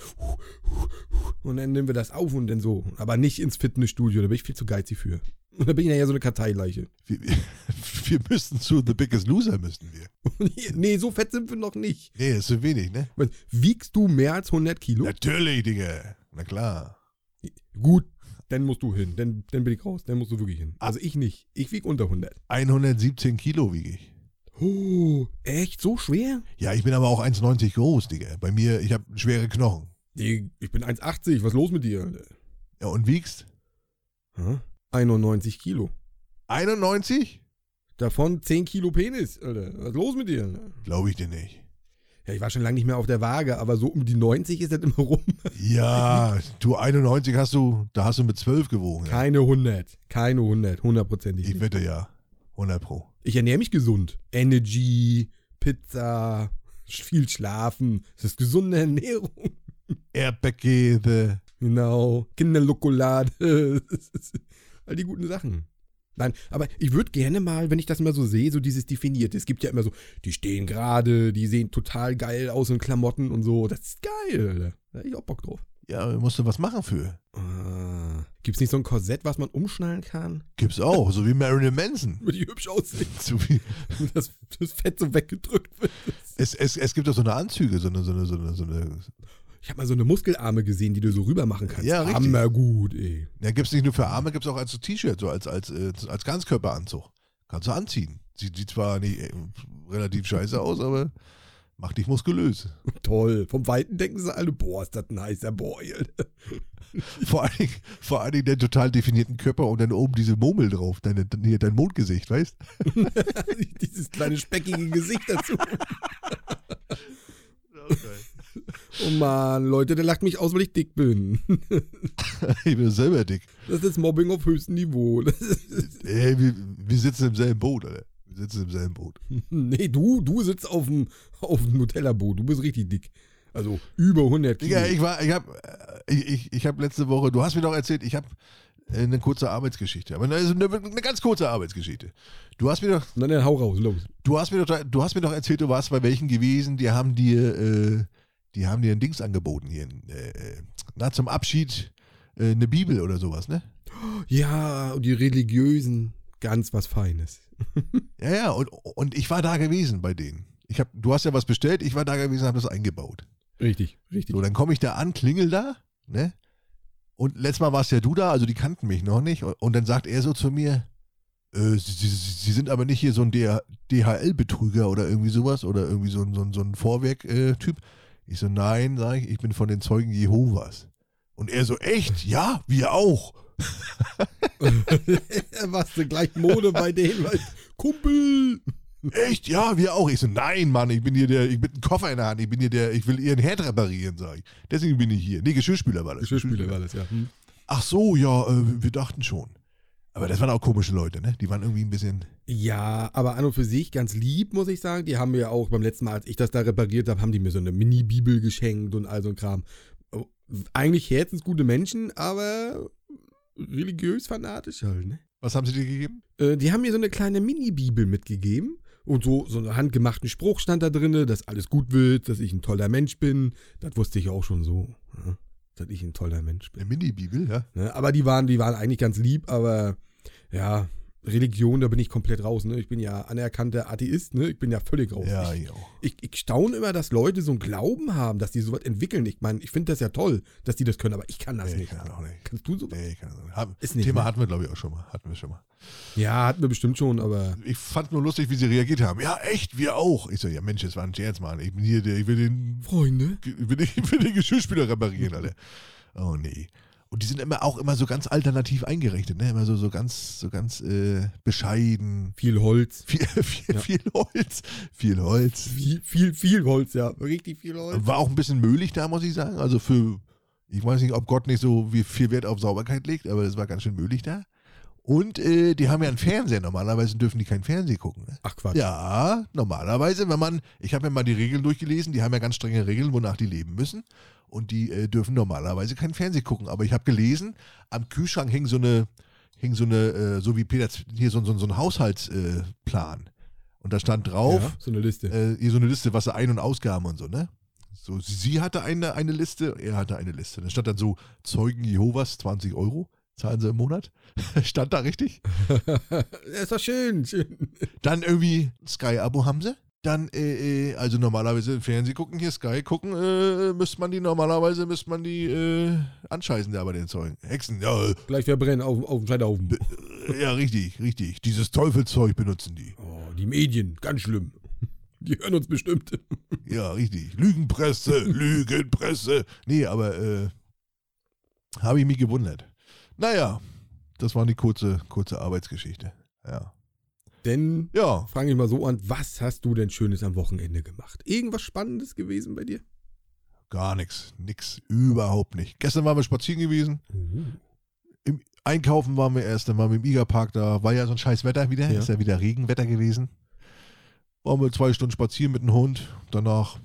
Und dann nehmen wir das auf und dann so. Aber nicht ins Fitnessstudio, da bin ich viel zu geizig für. Und da bin ich ja so eine Karteileiche. Wir, wir müssen zu The Biggest Loser, müssen wir. [LAUGHS] nee, so fett sind wir noch nicht. Nee, ist zu wenig, ne? Wiegst du mehr als 100 Kilo? Natürlich, Digga. Na klar. Gut, dann musst du hin. Dann, dann bin ich raus. Dann musst du wirklich hin. Also ich nicht. Ich wieg unter 100. 117 Kilo wiege ich. Oh, echt? So schwer? Ja, ich bin aber auch 1,90 groß, Digga. Bei mir, ich habe schwere Knochen. Nee, ich bin 1,80. Was ist los mit dir? Alter? Ja, und wiegst? Hä? 91 Kilo. 91? Davon 10 Kilo Penis, Alter. Was ist los mit dir? Glaube ich dir nicht. Ja, ich war schon lange nicht mehr auf der Waage, aber so um die 90 ist das immer rum. [LAUGHS] Ja, du 91 hast du, da hast du mit 12 gewogen. Keine 100. Keine 100. Hundertprozentig. Ich wette ja. 100 pro. Ich ernähre mich gesund. Energy, Pizza, [LAUGHS] viel schlafen. Das ist gesunde Ernährung. [LAUGHS] Erdbeerkäse. Genau. Kinderlokolade. [LAUGHS] All die guten Sachen. Nein, aber ich würde gerne mal, wenn ich das mal so sehe, so dieses Definierte. Es gibt ja immer so, die stehen gerade, die sehen total geil aus in Klamotten und so. Das ist geil. Da hätte ich auch Bock drauf. Ja, musst du was machen für. Ah, Gibt es nicht so ein Korsett, was man umschnallen kann? Gibt's auch, so wie Marilyn Manson. [LAUGHS] Würde die hübsch aussehen, [LAUGHS] So wie, dass das Fett so weggedrückt wird. es, es, es gibt auch so eine Anzüge, so eine, so eine, so eine, so eine Ich habe mal so eine Muskelarme gesehen, die du so rüber machen kannst. Ja, richtig. Hammer gut, ey. Ja, gibt's nicht nur für Arme, gibt's auch als T-Shirt, so als, als, äh, als Ganzkörperanzug. Kannst du anziehen. Sieht, sieht zwar nicht, äh, relativ scheiße aus, aber macht dich muskulös. [LAUGHS] Toll. Vom Weiten denken sie alle, boah, ist das ein heißer. Alter. [LAUGHS] Vor allen, Dingen, vor allen Dingen den total definierten Körper und dann oben diese Murmel drauf, deine, hier dein Mondgesicht, weißt [LAUGHS] Dieses kleine speckige Gesicht dazu. Oh Mann, Leute, der lacht mich aus, weil ich dick bin. Ich bin selber dick. Das ist Mobbing auf höchstem Niveau. Ey, wir, wir sitzen im selben Boot, Alter. Sitzen im selben Boot. [LAUGHS] nee, du, du sitzt auf dem, auf dem Nutella-Boot. Du bist richtig dick. Also über 100 Kilo. Digga, ich war, ich hab, äh, ich, ich, ich hab letzte Woche, du hast mir doch erzählt, ich hab äh, eine kurze Arbeitsgeschichte. Aber also eine, eine ganz kurze Arbeitsgeschichte. Du hast mir doch, Na, dann hau raus, los. du hast mir doch, du hast mir doch erzählt, du warst bei welchen gewesen, die haben dir, äh, die haben dir ein Dings angeboten hier, äh, na, zum Abschied äh, eine Bibel oder sowas, ne? Ja, und die Religiösen, ganz was Feines. Ja, ja, und, und ich war da gewesen bei denen. Ich hab, du hast ja was bestellt, ich war da gewesen, habe das eingebaut. Richtig, richtig. So, dann komme ich da an, klingel da, ne? Und letztes Mal warst ja du da, also die kannten mich noch nicht. Und dann sagt er so zu mir, äh, sie, sie, sie sind aber nicht hier so ein DHL-Betrüger oder irgendwie sowas oder irgendwie so ein, so ein, so ein Vorwerk-Typ. Ich so, nein, sag ich, ich bin von den Zeugen Jehovas. Und er so, echt? Ja, wir auch. [LAUGHS] Warst du gleich Mode bei denen? Kumpel! Echt? Ja, wir auch. Ich so, nein, Mann, ich bin hier der, ich bin ein Koffer in der Hand, ich bin hier der, ich will ihren Herd reparieren, sag ich. Deswegen bin ich hier. Nee, Geschirrspüler war das. Geschirrspüler war das, ja. Hm. Ach so, ja, äh, wir dachten schon. Aber das waren auch komische Leute, ne? Die waren irgendwie ein bisschen. Ja, aber an und für sich ganz lieb, muss ich sagen. Die haben mir auch beim letzten Mal, als ich das da repariert habe, haben die mir so eine Mini-Bibel geschenkt und all so ein Kram. Eigentlich herzensgute Menschen, aber religiös fanatisch halt, ne? Was haben sie dir gegeben? Äh, die haben mir so eine kleine Mini-Bibel mitgegeben. Und so, so einen handgemachten Spruch stand da drin, dass alles gut wird, dass ich ein toller Mensch bin. Das wusste ich auch schon so, ja, dass ich ein toller Mensch bin. Eine Mini-Bibel, ja? Ne? Aber die waren, die waren eigentlich ganz lieb, aber ja, Religion, da bin ich komplett raus. Ne? Ich bin ja anerkannter Atheist, ne? Ich bin ja völlig raus. Ja, ich, ich ich, ich staune immer, dass Leute so einen Glauben haben, dass die sowas entwickeln. Ich meine, ich finde das ja toll, dass die das können, aber ich kann das Nee, nicht. kann auch nicht. Kannst du so? Nee, ich kann auch nicht. Haben, Ist nicht, Thema ne? hatten wir, glaube ich, auch schon mal. Hatten wir schon mal. Ja, hatten wir bestimmt schon, aber Ich fand nur lustig, wie sie reagiert haben. Ja, echt, wir auch. Ich so, ja, Mensch, das war ein Scherz, Mann. Ich bin hier, der, ich will den, Freunde. ich will den, [LAUGHS] ich will den Geschirrspüler reparieren, Alter. Oh, nee. Und die sind immer auch immer so ganz alternativ eingerichtet, ne? Immer so, so ganz, so ganz äh, bescheiden. Viel Holz. [LAUGHS] Viel, viel, Ja. viel Holz. Viel Holz. Viel, viel, viel Holz, ja. Richtig viel Holz. War auch ein bisschen möglich da, muss ich sagen. Also für, ich weiß nicht, ob Gott nicht so wie viel Wert auf Sauberkeit legt, aber es war ganz schön möglich da. Und äh, die haben ja einen Fernseher. Normalerweise dürfen die kein Fernsehen gucken. Ne? Ach Quatsch. Ja, normalerweise, wenn man, ich habe mir mal die Regeln durchgelesen, die haben ja ganz strenge Regeln, wonach die leben müssen. Und die äh, dürfen normalerweise kein Fernsehen gucken. Aber ich habe gelesen, am Kühlschrank hing so eine, hing so eine, äh, so wie Peter, hier so, so, so ein Haushaltsplan. Plan. und da stand drauf, Ja, so eine Liste. äh, hier so eine Liste, was er Ein- und Ausgaben und so, ne? So, sie hatte eine, eine Liste, er hatte eine Liste. Da stand dann so Zeugen Jehovas, 20 Euro. zahlen sie im Monat. [LAUGHS] Stand da richtig. [LAUGHS] ist doch schön, schön. Dann irgendwie Sky-Abo haben sie. Dann, äh, äh, also normalerweise Fernsehen gucken, hier Sky gucken, äh, müsste man die normalerweise, müsste man die äh, anscheißen, da bei den Zeugen. Hexen, ja, Gleich verbrennen auf, auf dem Scheiterhaufen. ja, richtig, richtig. Dieses Teufelszeug benutzen die. Oh, die Medien, ganz schlimm. Die hören uns bestimmt. Ja, richtig. Lügenpresse, [LAUGHS] Lügenpresse. Nee, aber äh, habe ich mich gewundert. Naja, das war die kurze, kurze Arbeitsgeschichte. Ja. Denn, Ja, fange ich mal so an, was hast du denn Schönes am Wochenende gemacht? Irgendwas Spannendes gewesen bei dir? gar nichts. Nix, überhaupt nicht. Gestern waren wir spazieren gewesen. Im Einkaufen waren wir erst, dann waren wir im Igerpark, da war ja so ein scheiß Wetter wieder. Ja. Ist ja wieder Regenwetter gewesen. Waren wir zwei Stunden spazieren mit dem Hund. Danach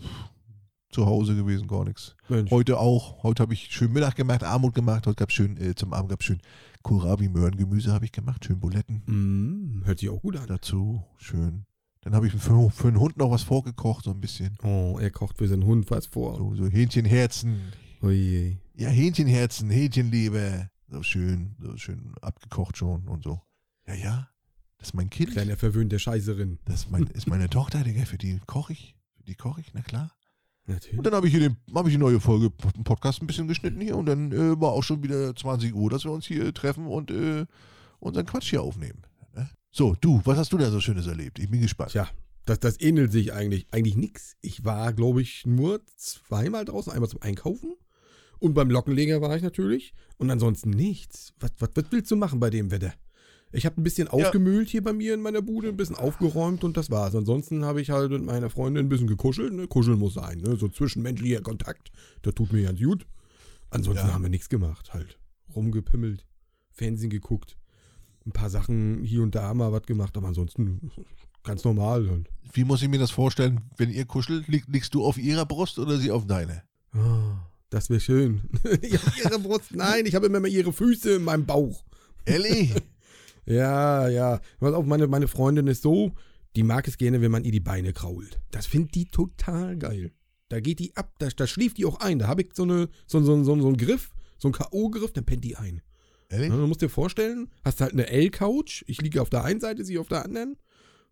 zu Hause gewesen, gar nichts. Mensch, Heute auch. Heute habe ich schön Mittag gemacht, Armut gemacht. Heute gab es schön, äh, zum Abend gab es schön Kohlrabi-Möhrengemüse habe ich gemacht. Schön Buletten mm, hört sich auch gut an. dazu. Schön. Dann habe ich für, für den Hund noch was vorgekocht, so ein bisschen. Oh, er kocht für seinen Hund was vor. So, so Hähnchenherzen. Oh je. Ja, Hähnchenherzen, Hähnchenleber. So schön, so schön abgekocht schon und so. Ja, ja. Das ist mein Kind. Kleiner verwöhnter Scheißerin. Das ist, mein, ist meine Tochter, Digga. Für die koche ich. Für die koche ich, na klar. Natürlich. Und dann habe ich hier den, habe ich die neue Folge Podcast ein bisschen geschnitten hier und dann äh, war auch schon wieder 20 Uhr, dass wir uns hier treffen und äh, unseren Quatsch hier aufnehmen. Ne? So, du, was hast du da so Schönes erlebt? Ich bin gespannt. Tja, das, das ähnelt sich eigentlich. Eigentlich nix. Ich war, glaube ich, nur zweimal draußen. Einmal zum Einkaufen. Und beim Lockenleger war ich natürlich. Und ansonsten nichts. Was, was, was willst du machen bei dem Wetter? Ich habe ein bisschen aufgemühlt hier bei mir in meiner Bude, ein bisschen aufgeräumt und das war's. Ansonsten habe ich halt mit meiner Freundin ein bisschen gekuschelt. Ne? Kuscheln muss sein, ne? so zwischenmenschlicher Kontakt. Das tut mir ganz gut. Ansonsten Ja. haben wir nichts gemacht, halt. Rumgepimmelt, Fernsehen geguckt, ein paar Sachen hier und da mal was gemacht, aber ansonsten ganz normal halt. Wie muss ich mir das vorstellen, wenn ihr kuschelt? Lieg, liegst du auf ihrer Brust oder sie auf deine? Ah, das wäre schön. [LAUGHS] ich habe ihre Brust. Nein, ich habe immer mal ihre Füße in meinem Bauch. Ellie? [LAUGHS] Ja, ja. Pass auf, meine, meine Freundin ist so, die mag es gerne, wenn man ihr die Beine krault. Das findet die total geil. Da geht die ab, da, da schläft die auch ein. Da habe ich so, eine, so, so, so, so einen Griff, so einen K.O.-Griff, dann pennt die ein. Ellie? Ja, du musst dir vorstellen, hast halt eine L-Couch. Ich liege auf der einen Seite, sie auf der anderen.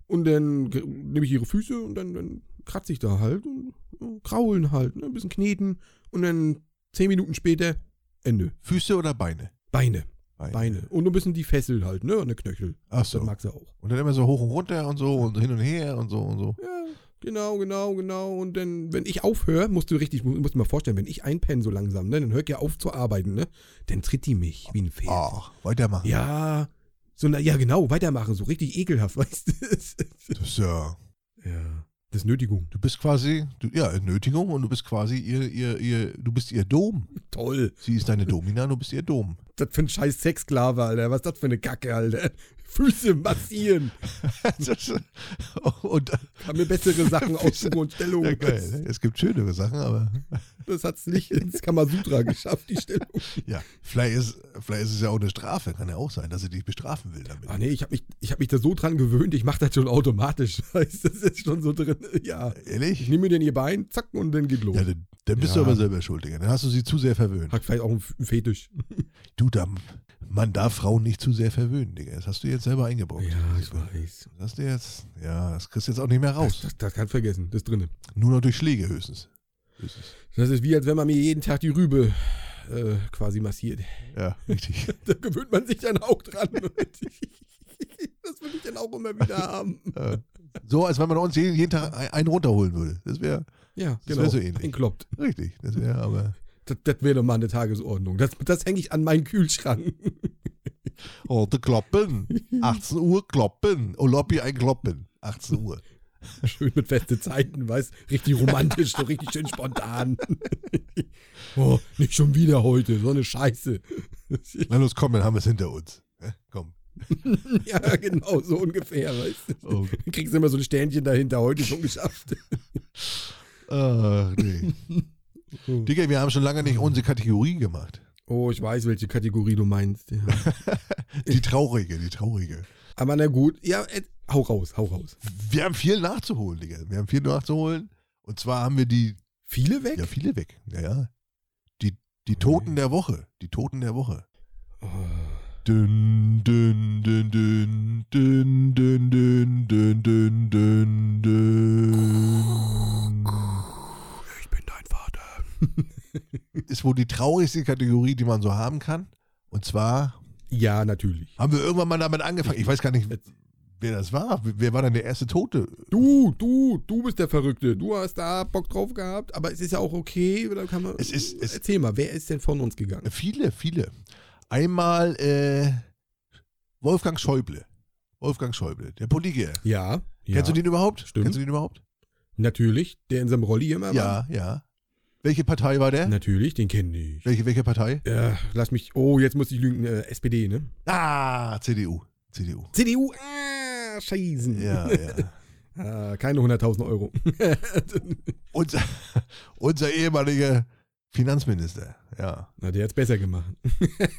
Und dann nehme ich ihre Füße und dann, dann kratze ich da halt und, und kraulen halt, ne? ein bisschen kneten. Und dann zehn Minuten später Ende. Füße oder Beine? Beine, Beine. Und ein bisschen die Fessel halt, ne? An der Knöchel. Ach Das so. mag sie auch. Und dann immer so hoch und runter und so und hin und her und so und so. Ja, genau, genau, genau. Und dann, wenn ich aufhöre, musst du richtig, musst du mal vorstellen, wenn ich einpenne so langsam, ne? Dann hört ja auf zu arbeiten, ne? Dann tritt die mich wie ein Pferd. Ach, weitermachen. Ja, so, na, ja, genau, weitermachen, so richtig ekelhaft, [LAUGHS] weißt du? Das ist ja. ja, das ist Nötigung. Du bist quasi, du, ja, Nötigung und du bist quasi ihr, ihr, ihr, du bist ihr Dom. Toll. Sie ist deine Domina, du bist ihr Dom. Das für ein scheiß Sexsklave, Alter. Was ist das für eine Kacke, Alter? Füße massieren. [LAUGHS] und, Kann mir bessere Sachen aussuchen und Stellungen. ja, geil. ne? Es gibt schönere Sachen, aber Das hat's nicht ins Kamasutra geschafft, die Stellung. ja, vielleicht ist, vielleicht ist es ja auch eine Strafe. Kann ja auch sein, dass sie dich bestrafen will damit. Ah nee, ich habe mich, ich hab mich da so dran gewöhnt, ich mache das schon automatisch. [LAUGHS] Das ist schon so drin. Ja. Ich Ehrlich? nehme mir dann ihr Bein, zack, und dann geht los. Ja, dann, dann bist Ja. du aber selber schuld, Digga. Dann hast du sie zu sehr verwöhnt. Hat vielleicht auch einen Fetisch. Du, da, man darf Frauen nicht zu sehr verwöhnen, Digga. Das hast du jetzt selber eingebaut. Ja, ich weiß. Das du jetzt, ja, das kriegst du jetzt auch nicht mehr Das, raus. das, das kannst vergessen, das ist drinne. Nur noch durch Schläge höchstens. höchstens. Das ist wie, als wenn man mir jeden Tag die Rübe äh, quasi massiert. Ja, richtig. [LAUGHS] Da gewöhnt man sich dann auch dran. [LAUGHS] das will ich dann auch immer wieder haben. So, als wenn man uns jeden, jeden Tag ein- einen runterholen würde. Das wäre Ja, Das genau. wär so ähnlich. Einkloppt. richtig. Das wäre aber. Das, das wäre doch mal eine Tagesordnung. Das, das hänge ich an meinen Kühlschrank. [LAUGHS] Oh, der Kloppen. 18 Uhr kloppen. Oh, Lobby ein Kloppen. 18 Uhr. [LAUGHS] Schön mit feste Zeiten, weißt Richtig romantisch, so richtig schön spontan. [LAUGHS] oh, nicht schon wieder heute, so eine Scheiße. Na los, komm, dann haben wir es hinter uns. Komm. ja, genau, so ungefähr, weißt du. Oh, kriegst immer so ein Sternchen dahinter, heute schon geschafft. ach, nee. Digga, wir haben schon lange nicht unsere Kategorie gemacht. Oh, ich weiß, welche Kategorie du meinst. Ja. [LAUGHS] Die traurige, die traurige. Aber na gut, ja, äh, hau raus, hau raus. Wir haben viel nachzuholen, Digga. Wir haben viel nachzuholen. Und zwar haben wir die, Viele weg? ja, viele weg. Ja, ja. Die, die Toten der Woche. Die Toten der Woche. Oh, dün, dün, dün, dün, dün, dün, dün, dün, dün, dün. Ist wohl die traurigste Kategorie, die man so haben kann. Und zwar Ja, natürlich. haben wir irgendwann mal damit angefangen. Ich weiß gar nicht, wer das war. Wer war denn der erste Tote? Du, du, du bist der Verrückte. Du hast da Bock drauf gehabt, aber es ist ja auch okay. Man, Es ist- es- Erzähl mal, wer ist denn von uns gegangen? Viele, viele. Einmal äh, Wolfgang Schäuble. Wolfgang Schäuble, der Politiker. Ja. ja Kennst du den überhaupt? Stimmt. Kennst du den überhaupt? Natürlich, der in seinem Rolli immer war. Ja, ja. Welche Partei war der? Natürlich, den kenne ich. Welche, welche Partei? Äh, lass mich, oh, jetzt muss ich lügen, äh, SPD, ne? Ah, CDU. CDU. CDU, ah, scheißen. Ja, ja. [LAUGHS] Ah, keine 100.000 Euro. [LAUGHS] unser, unser ehemaliger Finanzminister. Ja. Na, der hat's besser gemacht.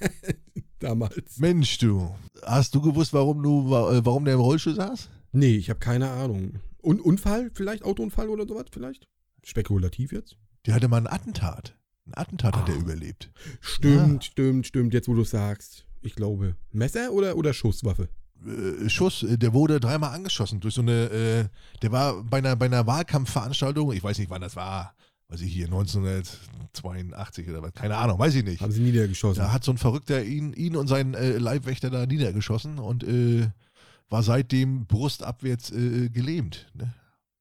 [LAUGHS] Damals. Mensch, du. Hast du gewusst, warum du, äh, warum der im Rollstuhl saß? Nee, ich habe keine Ahnung. Un Unfall vielleicht? Autounfall oder sowas vielleicht? Spekulativ jetzt? Der hatte mal ein Attentat. Ein Attentat hat er Ah. überlebt. Stimmt, stimmt, stimmt, jetzt wo du sagst. Ich glaube. Messer oder, oder Schusswaffe? Äh, Schuss, äh, der wurde dreimal angeschossen durch so eine, äh, der war bei einer, bei einer Wahlkampfveranstaltung, ich weiß nicht, wann das war, weiß ich hier, 1982 oder was, keine Ahnung, weiß ich nicht. Haben sie niedergeschossen. Da hat so ein Verrückter ihn, ihn und seinen Leibwächter da niedergeschossen und äh, war seitdem brustabwärts äh, gelähmt. Ne?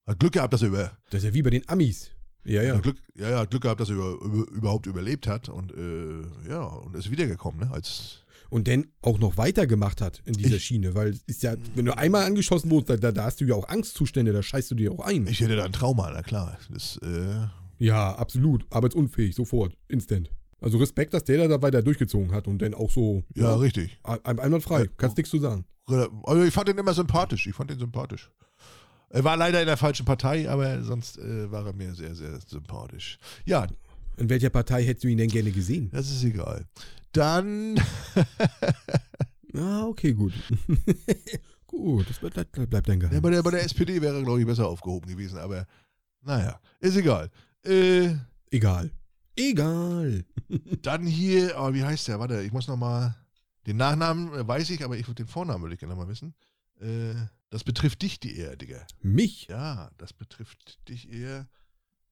Hat Glück gehabt, dass er über, Das ist ja wie bei den Amis. Ja, ja. Hat Glück, ja, ja, Glück gehabt, dass er über, über, überhaupt überlebt hat und äh, ja, und ist wiedergekommen, ne? Als Und dann auch noch weitergemacht hat in dieser Ich- Schiene, weil ist ja, wenn du einmal angeschossen wurdest, da, da, da hast du ja auch Angstzustände, da scheißt du dir auch ein. ich hätte da ein Trauma, na klar. Das, äh, Ja, absolut. Arbeitsunfähig, sofort. Instant. Also Respekt, dass der da weiter durchgezogen hat und dann auch so ja, richtig. ein- einwandfrei. Ja. Kannst nichts zu sagen. Also ich fand ihn immer sympathisch. Ich fand ihn sympathisch. Er war leider in der falschen Partei, aber sonst äh, war er mir sehr, sehr sympathisch. Ja, In welcher Partei hättest du ihn denn gerne gesehen? das ist egal. Dann, [LAUGHS] Ah, okay, gut. [LAUGHS] gut, das bleibt, bleibt, dein ja, Geheimnis. bei, der, bei der SPD wäre glaube ich, besser aufgehoben gewesen, aber naja, ist egal. Äh, Egal. Egal. [LAUGHS] dann hier, oh, wie heißt der? Warte, ich muss nochmal, den Nachnamen äh, weiß ich, aber ich den Vornamen würde ich gerne mal wissen. Äh, das betrifft dich, die eher, Digga. Mich? Ja, das betrifft dich eher.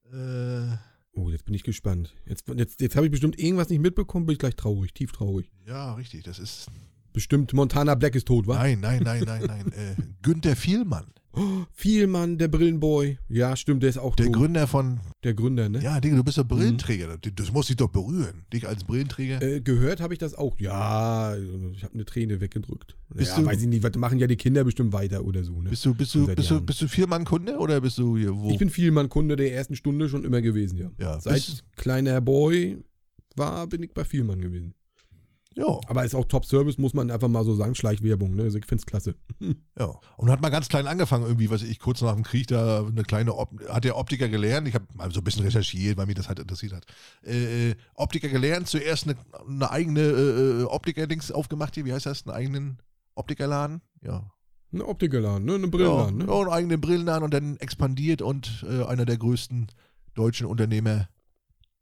Äh, Oh, jetzt bin ich gespannt. Jetzt, jetzt, jetzt habe ich bestimmt irgendwas nicht mitbekommen, bin ich gleich traurig, tief traurig. ja, richtig, das ist Bestimmt Montana Black ist tot, wa? Nein, nein, nein, nein, nein. Äh, Günther Vielmann, Oh, [GASPS] Vielmann, der Brillenboy. Ja, stimmt, der ist auch der tot. Gründer von. der Gründer, ne? Ja, Digga, du bist doch Brillenträger. Das- Das muss dich doch berühren. Dich als Brillenträger. Äh, gehört habe ich das auch. Ja, ich habe eine Träne weggedrückt. Bist ja, du- weiß ich nicht, was machen ja die Kinder bestimmt weiter oder so, ne? Bist du, bist du, bist du, bist du Vielmann-Kunde oder bist du hier wo? Ich bin Vielmann-Kunde der ersten Stunde schon immer gewesen, ja. Ja, Seit kleiner Boy war, bin ich bei Vielmann gewesen. Ja, Aber ist auch Top-Service, muss man einfach mal so sagen. Schleichwerbung, ne? Also ich find's klasse. [LAUGHS] ja. Und hat mal ganz klein angefangen, irgendwie, was weiß ich, kurz nach dem Krieg da eine kleine, Op hat der Optiker gelernt. Ich habe mal so ein bisschen recherchiert, weil mich das halt interessiert hat. Äh, äh, Optiker gelernt, zuerst eine, eine eigene äh, äh, Optiker-Dings aufgemacht hier. Wie heißt das? Einen eigenen Optikerladen? Ja, Ein Optikerladen, ne? Eine Ja, Brillenladen, ne? ja, einen eigenen Brillenladen und dann expandiert und äh, einer der größten deutschen Unternehmer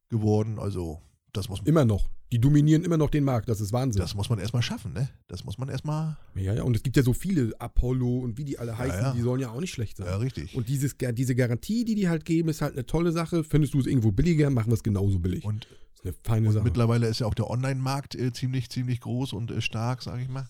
geworden. Also, das muss, Immer noch. Die dominieren immer noch den Markt, das ist Wahnsinn. das muss man erstmal schaffen, ne? Das muss man erstmal. ja, ja, und es gibt ja so viele, Apollo und wie die alle heißen, ja. die sollen ja auch nicht schlecht sein. Ja, richtig. Und dieses, diese Garantie, die die halt geben, ist halt eine tolle Sache. Findest du es irgendwo billiger, machen wir es genauso billig. Und, das ist eine feine und Sache. mittlerweile ist ja auch der Online-Markt äh, ziemlich, ziemlich groß und äh, stark, sage ich mal.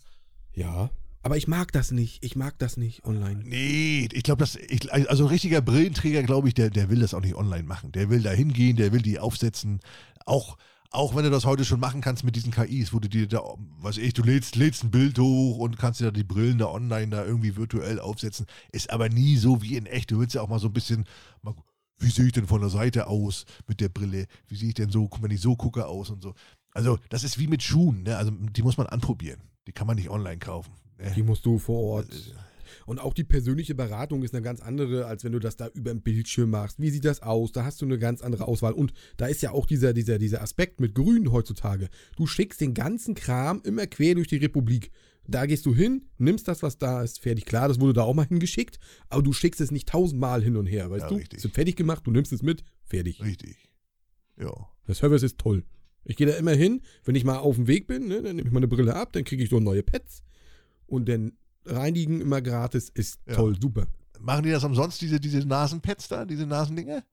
Ja. Aber ich mag das nicht. Ich mag das nicht online. Nee, ich glaube, das, ich, also ein richtiger Brillenträger, glaube ich, der, der will das auch nicht online machen. Der will da hingehen, der will die aufsetzen. Auch, auch wenn du das heute schon machen kannst mit diesen KIs, wo du dir da, weiß ich, du lädst, lädst ein Bild hoch und kannst dir da die Brillen da online da irgendwie virtuell aufsetzen. Ist aber nie so wie in echt. Du willst ja auch mal so ein bisschen, mal, wie sehe ich denn von der Seite aus mit der Brille? Wie sehe ich denn so, wenn ich so gucke aus und so. Also, das ist wie mit Schuhen, ne? Also, die muss man anprobieren. Die kann man nicht online kaufen. Ne? Die musst du vor Ort. Und auch die persönliche Beratung ist eine ganz andere, als wenn du das da über den Bildschirm machst. Wie sieht das aus? Da hast du eine ganz andere Auswahl. Und da ist ja auch dieser, dieser, dieser Aspekt mit Grün heutzutage. Du schickst den ganzen Kram immer quer durch die Republik. Da gehst du hin, nimmst das, was da ist, fertig. Klar, das wurde da auch mal hingeschickt, aber du schickst es nicht tausendmal hin und her, weißt Ja, du? richtig. Es wird fertig gemacht, du nimmst es mit, fertig. Richtig. Ja. Der Service ist toll. Ich gehe da immer hin, wenn ich mal auf dem Weg bin, ne, dann nehme ich meine Brille ab, dann kriege ich so neue Pads und dann reinigen immer gratis, ist Ja. toll, super. Machen die das umsonst, diese, diese Nasenpads da, diese Nasendinger?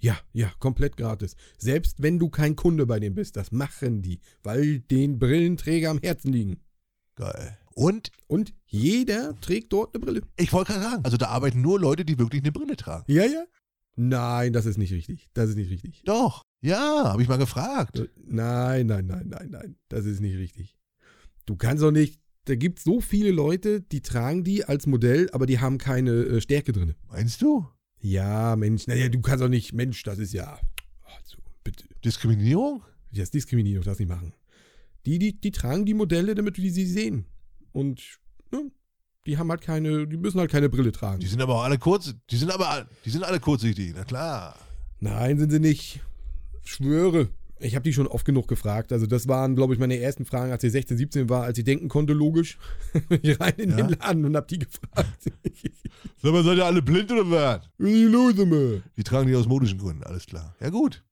Ja, ja, komplett gratis. Selbst wenn du kein Kunde bei denen bist, das machen die, weil den Brillenträger am Herzen liegen. Geil. Und Und jeder trägt dort eine Brille. ich wollte gerade sagen, also da arbeiten nur Leute, die wirklich eine Brille tragen. Ja, ja. Nein, das ist nicht richtig. Das ist nicht richtig. Doch. Ja, habe ich mal gefragt. Äh, Nein, nein, nein, nein, nein. Das ist nicht richtig. Du kannst doch nicht. Da gibt es so viele Leute, die tragen die als Modell, aber die haben keine äh, Stärke drin. Meinst du? Ja, Mensch. Naja, du kannst doch nicht. Mensch, das ist ja. Also, bitte. Diskriminierung? Das ist Diskriminierung, das nicht machen. Die, die, die tragen die Modelle, damit wir sie sehen. Und ne, die haben halt keine, die müssen halt keine Brille tragen. Die sind aber auch alle kurz, die sind aber, die sind alle kurzsichtig, na klar. Nein, sind sie nicht. Schwöre. Ich habe die schon oft genug gefragt. Also das waren, glaube ich, meine ersten Fragen, als ich 16, 17 war, als ich denken konnte, logisch. [LAUGHS] Ich rein in Ja? den Laden und habe die gefragt. [LAUGHS] Sag mal, seid ihr alle blind oder was? Was ist los, immer? Die tragen die aus modischen Gründen, alles klar. Ja, gut.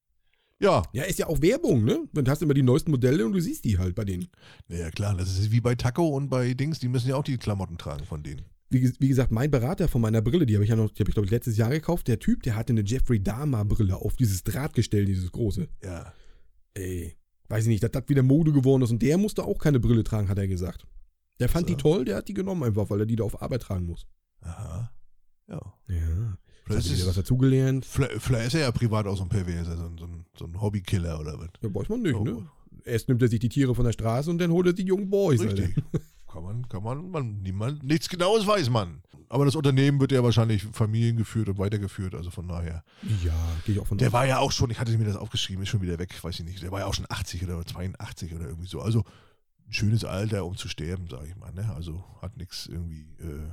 Ja, Ja, ist ja auch Werbung, ne? Du hast immer die neuesten Modelle und du siehst die halt bei denen. ja klar, das ist wie bei Taco und bei Dings, die müssen ja auch die Klamotten tragen von denen. Wie, wie gesagt, mein Berater von meiner Brille, die habe ich ja noch, die habe ich glaube ich letztes Jahr gekauft. Der Typ, der hatte eine Jeffrey Dahmer Brille auf dieses Drahtgestell, dieses große. Ja. Ey, weiß ich nicht, dass das wieder Mode geworden ist und der musste auch keine Brille tragen, hat er gesagt. Der fand So. die toll, der hat die genommen einfach, weil er die da auf Arbeit tragen muss. Aha. Ja. Ja. Vielleicht wieder was ist, dazugelernt? vielleicht, vielleicht ist er ja privat auch so ein Perverser, so ein, so ein, so ein Hobbykiller oder was. Ja, weiß man nicht, Oh, ne? Erst nimmt er sich die Tiere von der Straße und dann holt er die jungen Boys. Richtig. Kann man, kann man, man, niemand, nichts Genaues weiß man. Aber das Unternehmen wird ja wahrscheinlich familiengeführt und weitergeführt, also von daher. Ja, gehe ich auch von Der aus. war ja auch schon, ich hatte mir das aufgeschrieben, ist schon wieder weg, weiß ich nicht. Der war ja auch schon 80 oder 82 oder irgendwie so. Also ein schönes Alter, um zu sterben, sage ich mal. Ne? Also hat nichts irgendwie, äh,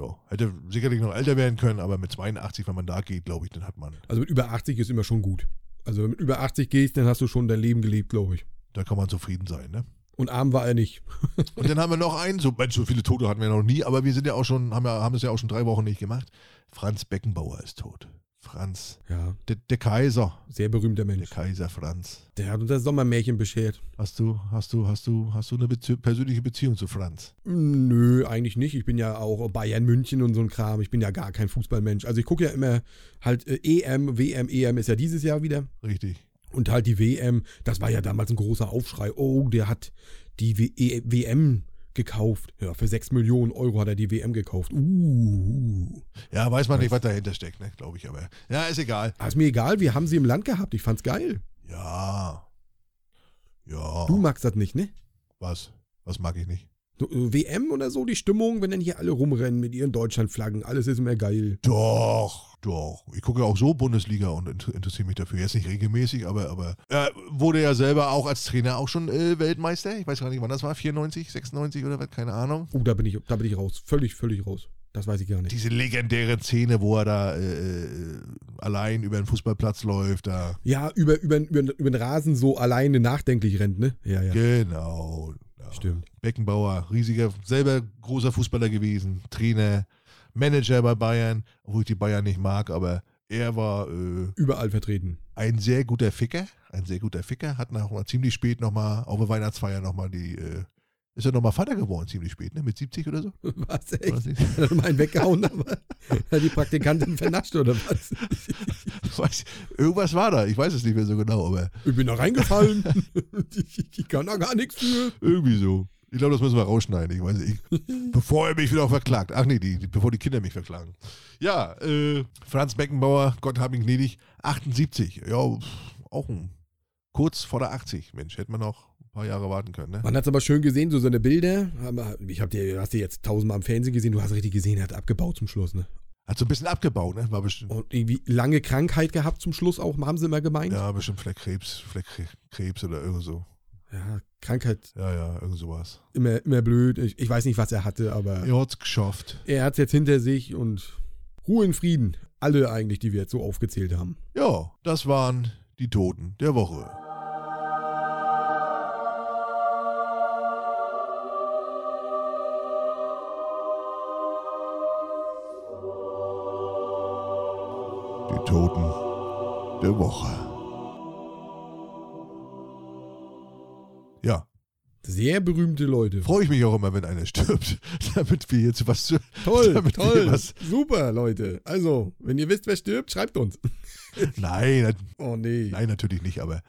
ja, hätte sicherlich noch älter werden können, aber mit 82, wenn man da geht, glaube ich, dann hat man, Also mit über 80 ist immer schon gut. Also wenn du mit über 80 gehst, dann hast du schon dein Leben gelebt, glaube ich. da kann man zufrieden sein. Ne? Und arm war er nicht. [LAUGHS] Und dann haben wir noch einen, so, Mensch, so viele Tote hatten wir noch nie, aber wir sind ja auch schon, haben ja, haben es ja auch schon drei Wochen nicht gemacht. Franz Beckenbauer ist tot. Franz, Ja, der, der Kaiser, sehr berühmter der Mensch. Kaiser Franz. Der hat uns das Sommermärchen beschert. Hast du, hast du, hast du, hast du eine Bezie persönliche Beziehung zu Franz? Nö, eigentlich nicht. Ich bin ja auch Bayern München und so ein Kram. Ich bin ja gar kein Fußballmensch. Also ich gucke ja immer halt äh, EM, WM, EM ist ja dieses Jahr wieder. Richtig. Und halt die WM, das war ja damals ein großer Aufschrei. Oh, der hat die w e WM gekauft. Ja, für 6 Millionen Euro hat er die WM gekauft. Uh. Ja, weiß man nicht, was dahinter steckt, ne, glaube ich, aber. Ja, ist egal. Ah, ist mir egal, wir haben sie im Land gehabt. Ich fand's geil. Ja. Ja. Du magst das nicht, ne? Was? Was mag ich nicht? Äh, WM oder so, die Stimmung, wenn dann hier alle rumrennen mit ihren Deutschlandflaggen, alles ist immer geil. Doch, doch. Ich gucke auch so Bundesliga und inter- interessiere mich dafür. Jetzt nicht regelmäßig, aber, aber er wurde ja selber auch als Trainer auch schon äh, Weltmeister. Ich weiß gar nicht, wann das war. 94, 96 oder was, keine Ahnung. Oh, da bin ich, da bin ich raus. Völlig, völlig raus. Das weiß ich gar nicht. Diese legendäre Szene, wo er da äh, äh, allein über den Fußballplatz läuft, da. Ja, über, über, über, über den Rasen so alleine nachdenklich rennt, ne? Ja, ja. Genau. Ja. Stimmt. Beckenbauer, riesiger, selber großer Fußballer gewesen, Trainer, Manager bei Bayern, obwohl ich die Bayern nicht mag, aber er war äh, Überall vertreten. ein sehr guter Ficker, ein sehr guter Ficker, hat noch mal ziemlich spät nochmal, auf der Weihnachtsfeier nochmal die, äh, ist er nochmal Vater geworden, ziemlich spät, ne? Mit 70 oder so? [LAUGHS] Was, echt? nicht? Hat er mal einen weggehauen, aber hat die Praktikantin vernascht oder was? [LAUGHS] Weiß, irgendwas war da, ich weiß es nicht mehr so genau, aber Ich bin da reingefallen. [LAUGHS] ich, ich kann da gar nichts für. irgendwie so. Ich glaube, das müssen wir rausschneiden, ich weiß nicht. Bevor er mich wieder verklagt. Ach nee, die, die, bevor die Kinder mich verklagen. Ja, äh, Franz Beckenbauer, Gott hab ihn gnädig, 78. Ja, pff, auch ein, kurz vor der 80. Mensch, hätte man noch ein paar Jahre warten können, ne? Man hat es aber schön gesehen, so seine Bilder. Ich hab dir, hast dir jetzt tausendmal im Fernsehen gesehen, du hast richtig gesehen, er hat abgebaut zum Schluss, ne? Hat so ein bisschen abgebaut, ne? War bestimmt, Und irgendwie lange Krankheit gehabt zum Schluss auch, haben sie immer gemeint. ja, bestimmt vielleicht Krebs, vielleicht Krebs oder irgend so. Ja, Krankheit Ja, ja, irgend sowas. immer, immer blöd. Ich, ich weiß nicht, was er hatte, aber Er hat's geschafft. er hat es jetzt hinter sich und Ruhe in Frieden. Alle eigentlich, die wir jetzt so aufgezählt haben. Ja, das waren die Toten der Woche. Die Toten der Woche. Sehr berühmte Leute. Freue ich mich auch immer, wenn einer stirbt, [LAUGHS] damit wir jetzt was. Toll, [LAUGHS] damit wir toll. Was, Super, Leute. Also, wenn ihr wisst, wer stirbt, schreibt uns. [LAUGHS] nein, Oh nee. nein, natürlich nicht, aber.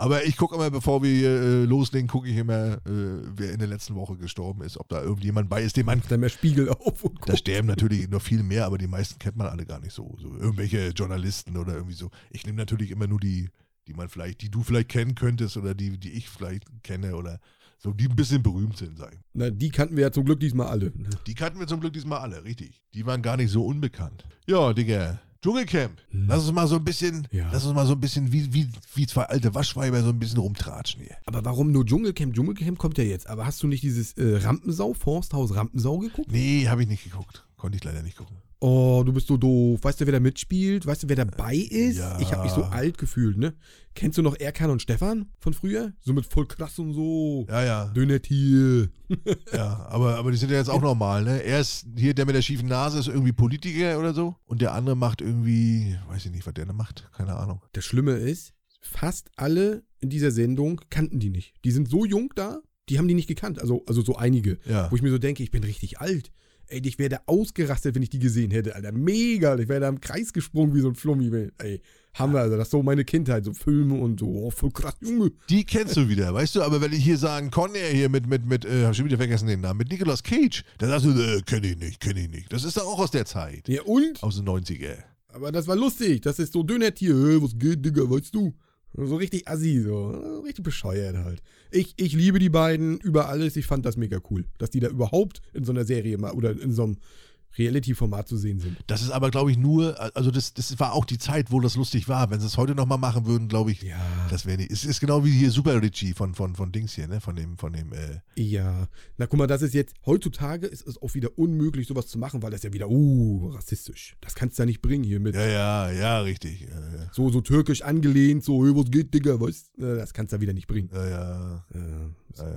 Aber ich gucke immer, bevor wir hier, äh, loslegen, gucke ich immer, äh, wer in der letzten Woche gestorben ist, ob da irgendjemand bei ist, den man Dann mehr Spiegel auf und Da sterben natürlich noch viel mehr, aber die meisten kennt man alle gar nicht so. so irgendwelche Journalisten oder irgendwie so. Ich nehme natürlich immer nur die, die man vielleicht, die du vielleicht kennen könntest oder die, die ich vielleicht kenne oder so, die ein bisschen berühmt sind, sag ich. Na, die kannten wir ja zum Glück diesmal alle. Die kannten wir zum Glück diesmal alle, richtig. Die waren gar nicht so unbekannt. Ja, Digga. Dschungelcamp. Hm. Lass uns mal so ein bisschen, Ja. lass uns mal so ein bisschen wie, wie, wie zwei alte Waschweiber so ein bisschen rumtratschen hier. Aber warum nur Dschungelcamp? Dschungelcamp kommt ja jetzt. Aber hast du nicht dieses äh, Rampensau, Forsthaus Rampensau geguckt? Nee, habe ich nicht geguckt. Konnte ich leider nicht gucken. Oh, du bist so doof. Weißt du, wer da mitspielt? Weißt du, wer dabei ist? Ja. Ich habe mich so alt gefühlt, ne? Kennst du noch Erkan und Stefan von früher? So mit voll krass und so. Ja, ja. Dünner Tier. [LAUGHS] Ja, aber, aber die sind ja jetzt auch normal, ne? Er ist hier, der mit der schiefen Nase ist irgendwie Politiker oder so. Und der andere macht irgendwie, weiß ich nicht, was der da macht. Keine Ahnung. Das Schlimme ist, fast alle in dieser Sendung kannten die nicht. Die sind so jung da, die haben die nicht gekannt. Also, also so einige. Ja. Wo ich mir so denke, ich bin richtig alt. Ey, ich wäre ausgerastet, wenn ich die gesehen hätte, Alter. Mega. Ich wäre da im Kreis gesprungen wie so ein Flummi. Ey, Hammer, also das ist so meine Kindheit, so Filme und so, oh, voll krass, Junge. Die kennst du wieder, weißt du? Aber wenn ich hier sagen, Conner hier mit, mit, mit, äh, hab schon wieder vergessen den Namen, mit Nicolas Cage, dann sagst du, äh, kenn ich nicht, kenn ich nicht. Das ist doch auch aus der Zeit. Ja, und? Aus den 90er. Aber das war lustig. Das ist so Döner-Tier. Hey, was geht, Digga, weißt du? So richtig assi, so. Richtig bescheuert halt. Ich, ich liebe die beiden über alles. Ich fand das mega cool, dass die da überhaupt in so einer Serie mal oder in so einem Reality-Format zu sehen sind. Das ist aber, glaube ich, nur, also das, das war auch die Zeit, wo das lustig war. Wenn sie es heute nochmal machen würden, glaube ich, Ja. das wäre nicht. Es ist genau wie hier Super Richie von, von, von Dings hier, ne? Von dem, von dem, äh, Ja. Na, guck mal, das ist jetzt, heutzutage ist es auch wieder unmöglich, sowas zu machen, weil das ja wieder, uh, rassistisch. Das kannst du ja nicht bringen hier mit. ja, ja, ja, richtig. Ja, ja. So, so türkisch angelehnt, so, hey, was geht, Digga, weißt du? Das kannst du ja wieder nicht bringen. Ja, ja, Ja. ja,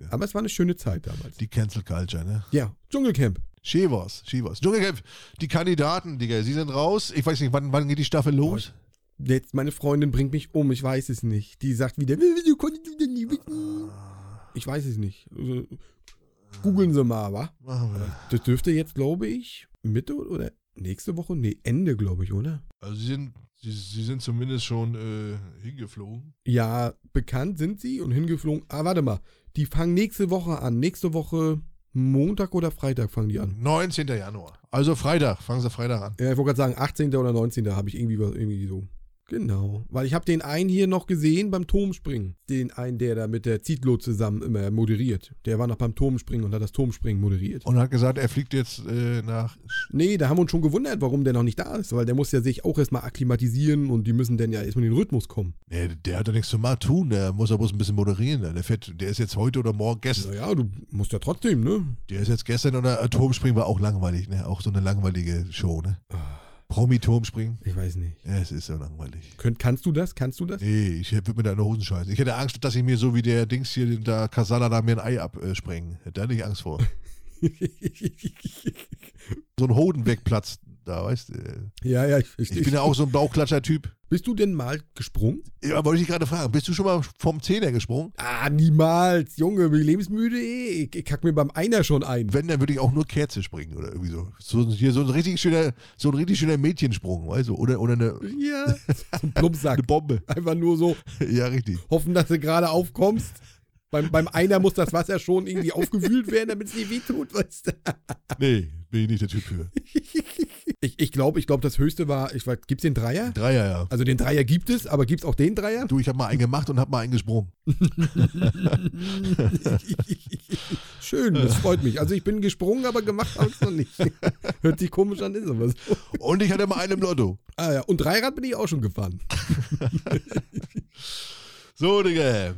ja. Aber es war eine schöne Zeit damals. Die Cancel Culture, ne? Ja, Dschungelcamp. Chivas, Chivas. Dschungelcamp, die Kandidaten, Digga, sie sind raus. Ich weiß nicht, wann, wann geht die Staffel los? Jetzt, meine Freundin bringt mich um, ich weiß es nicht. Die sagt wieder, wieso konntest du denn nie wissen? Ich weiß es nicht. Also, googeln Sie mal, wa? Machen wir. Das dürfte jetzt, glaube ich, Mitte oder nächste Woche? Nee, Ende, glaube ich, oder? Also sie sind, sie, sie sind zumindest schon äh, hingeflogen. Ja, bekannt sind sie und hingeflogen. Ah, warte mal. Die fangen nächste Woche an. Nächste Woche Montag oder Freitag fangen die an. 19. Januar. Also Freitag, fangen sie Freitag an. Ja, ich wollte gerade sagen, 18. oder 19. habe ich irgendwie, was- irgendwie so. Genau. Weil ich habe den einen hier noch gesehen beim Turmspringen. Den einen, der da mit der Zitlo zusammen immer moderiert. Der war noch beim Turmspringen und hat das Turmspringen moderiert. Und hat gesagt, er fliegt jetzt äh, nach. Nee, da haben wir uns schon gewundert, warum der noch nicht da ist. Weil der muss ja sich auch erstmal akklimatisieren und die müssen dann ja erstmal in den Rhythmus kommen. Nee, der hat doch nichts zu mal tun, der muss aber bloß ein bisschen moderieren. Der, fährt, der ist jetzt heute oder morgen gestern. Naja, du musst ja trotzdem, ne? Der ist jetzt gestern oder Atomspringen war auch langweilig, ne? Auch so eine langweilige Show, ne? Promi-Turmspringen. Ich weiß nicht. Ja, es ist so langweilig. Könnt, kannst du das? Kannst du das? Nee, ich würde mir da in der Hosen scheißen. Ich hätte Angst, dass ich mir so wie der Dings hier, da Kasala da mir ein Ei absprengen. Hätte da nicht Angst vor. [LAUGHS] So ein Hoden wegplatzt da, weißt du. ja, ja, ich verstehe. Ich bin ja auch so ein Bauchklatscher-Typ. Bist du denn mal gesprungen? Ja, wollte ich gerade fragen, bist du schon mal vom Zehner gesprungen? Ah, niemals. Junge, bin ich lebensmüde. ey. Ich, ich kack mir beim Einer schon ein. Wenn, dann würde ich auch nur Kerze springen oder irgendwie so. So, hier so ein richtig schöner, so ein richtig schöner Mädchensprung, weißt du? Oder, oder eine, Ja. [LAUGHS] Zum Plumpsack. eine Bombe. Einfach nur so [LAUGHS] Ja, richtig. hoffen, dass du gerade aufkommst. Beim, beim Einer muss das Wasser schon irgendwie aufgewühlt werden, damit es dir wehtut, weißt du. Nee, bin ich nicht der Typ für. [LAUGHS] Ich, ich glaube, ich glaub, das höchste war, ich weiß, gibt's den Dreier? Dreier, ja. Also den Dreier gibt es, aber gibt's auch den Dreier? Du, ich habe mal einen gemacht und habe mal einen gesprungen. [LAUGHS] Schön, das freut mich. Also ich bin gesprungen, aber gemacht habe ich noch nicht. [LAUGHS] Hört sich komisch an, ist aber so. Und ich hatte mal einen im Lotto. Ah ja, und Dreirad bin ich auch schon gefahren. [LAUGHS] So, Digga.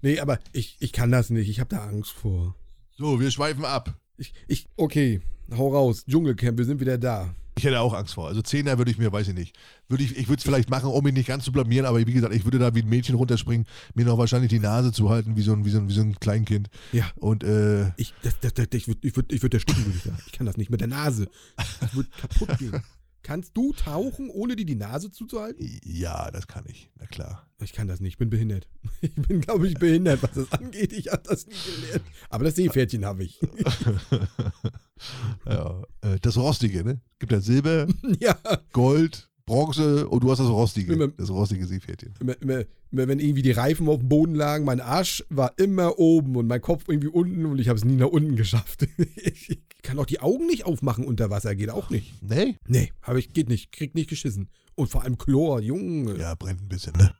Nee, aber ich, ich kann das nicht. Ich habe da Angst vor. So, wir schweifen ab. Ich, ich, okay, hau raus. Dschungelcamp, wir sind wieder da. Ich hätte auch Angst vor. Also Zehner würde ich mir, weiß ich nicht. Würde ich ich würde es vielleicht machen, um mich nicht ganz zu blamieren, aber wie gesagt, ich würde da wie ein Mädchen runterspringen, mir noch wahrscheinlich die Nase zu halten, wie so ein, wie so ein, wie so ein Kleinkind. Ja. Und äh, Ich, das, das, das, ich würde ich würd, ich würd ersticken, würde ich sagen. Ich kann das nicht mit der Nase. Ich würde kaputt gehen. Kannst du tauchen, ohne dir die Nase zuzuhalten? Ja, das kann ich. Na klar. Ich kann das nicht, ich bin behindert. [LAUGHS] Ich bin, glaube ich, behindert, was das angeht. Ich habe das nie gelernt. Aber das Seepferdchen habe ich. [LAUGHS] ja, äh, das Rostige, ne? Gibt ja Silber, [LAUGHS] ja, Gold, Bronze und du hast das Rostige. Immer- Das rostige Seepferdchen. immer, immer, immer, wenn irgendwie die Reifen auf dem Boden lagen, mein Arsch war immer oben und mein Kopf irgendwie unten und ich habe es nie nach unten geschafft. Ich kann auch die Augen nicht aufmachen unter Wasser, geht auch nicht. Nee? Nee, habe ich, geht nicht, krieg nicht geschissen. Und vor allem Chlor, Junge. Ja, brennt ein bisschen, ne?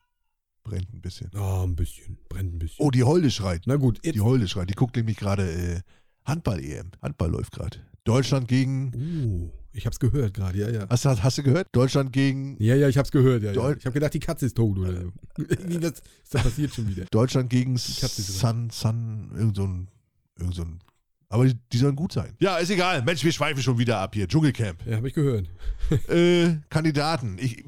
Brennt ein bisschen. Ah, ein bisschen, brennt ein bisschen. Oh, die Holde schreit. Na gut, jetzt. Die Holde schreit. Die guckt nämlich gerade äh, Handball-EM. Handball läuft gerade. Deutschland gegen. Oh, ich hab's gehört gerade, ja, ja. Hast du, hast du gehört? Deutschland gegen. Ja, ja, ich hab's gehört, ja, ja. Deut- Ich hab gedacht, die Katze ist tot oder so. [LAUGHS] Irgendwie was ist da passiert schon wieder. Deutschland gegen Sun, Sun, irgend so ein, irgend so ein. Aber die, die sollen gut sein. Ja, ist egal. Mensch, wir schweifen schon wieder ab hier. Dschungelcamp. Ja, hab ich gehört. [LAUGHS] äh, Kandidaten. Ich,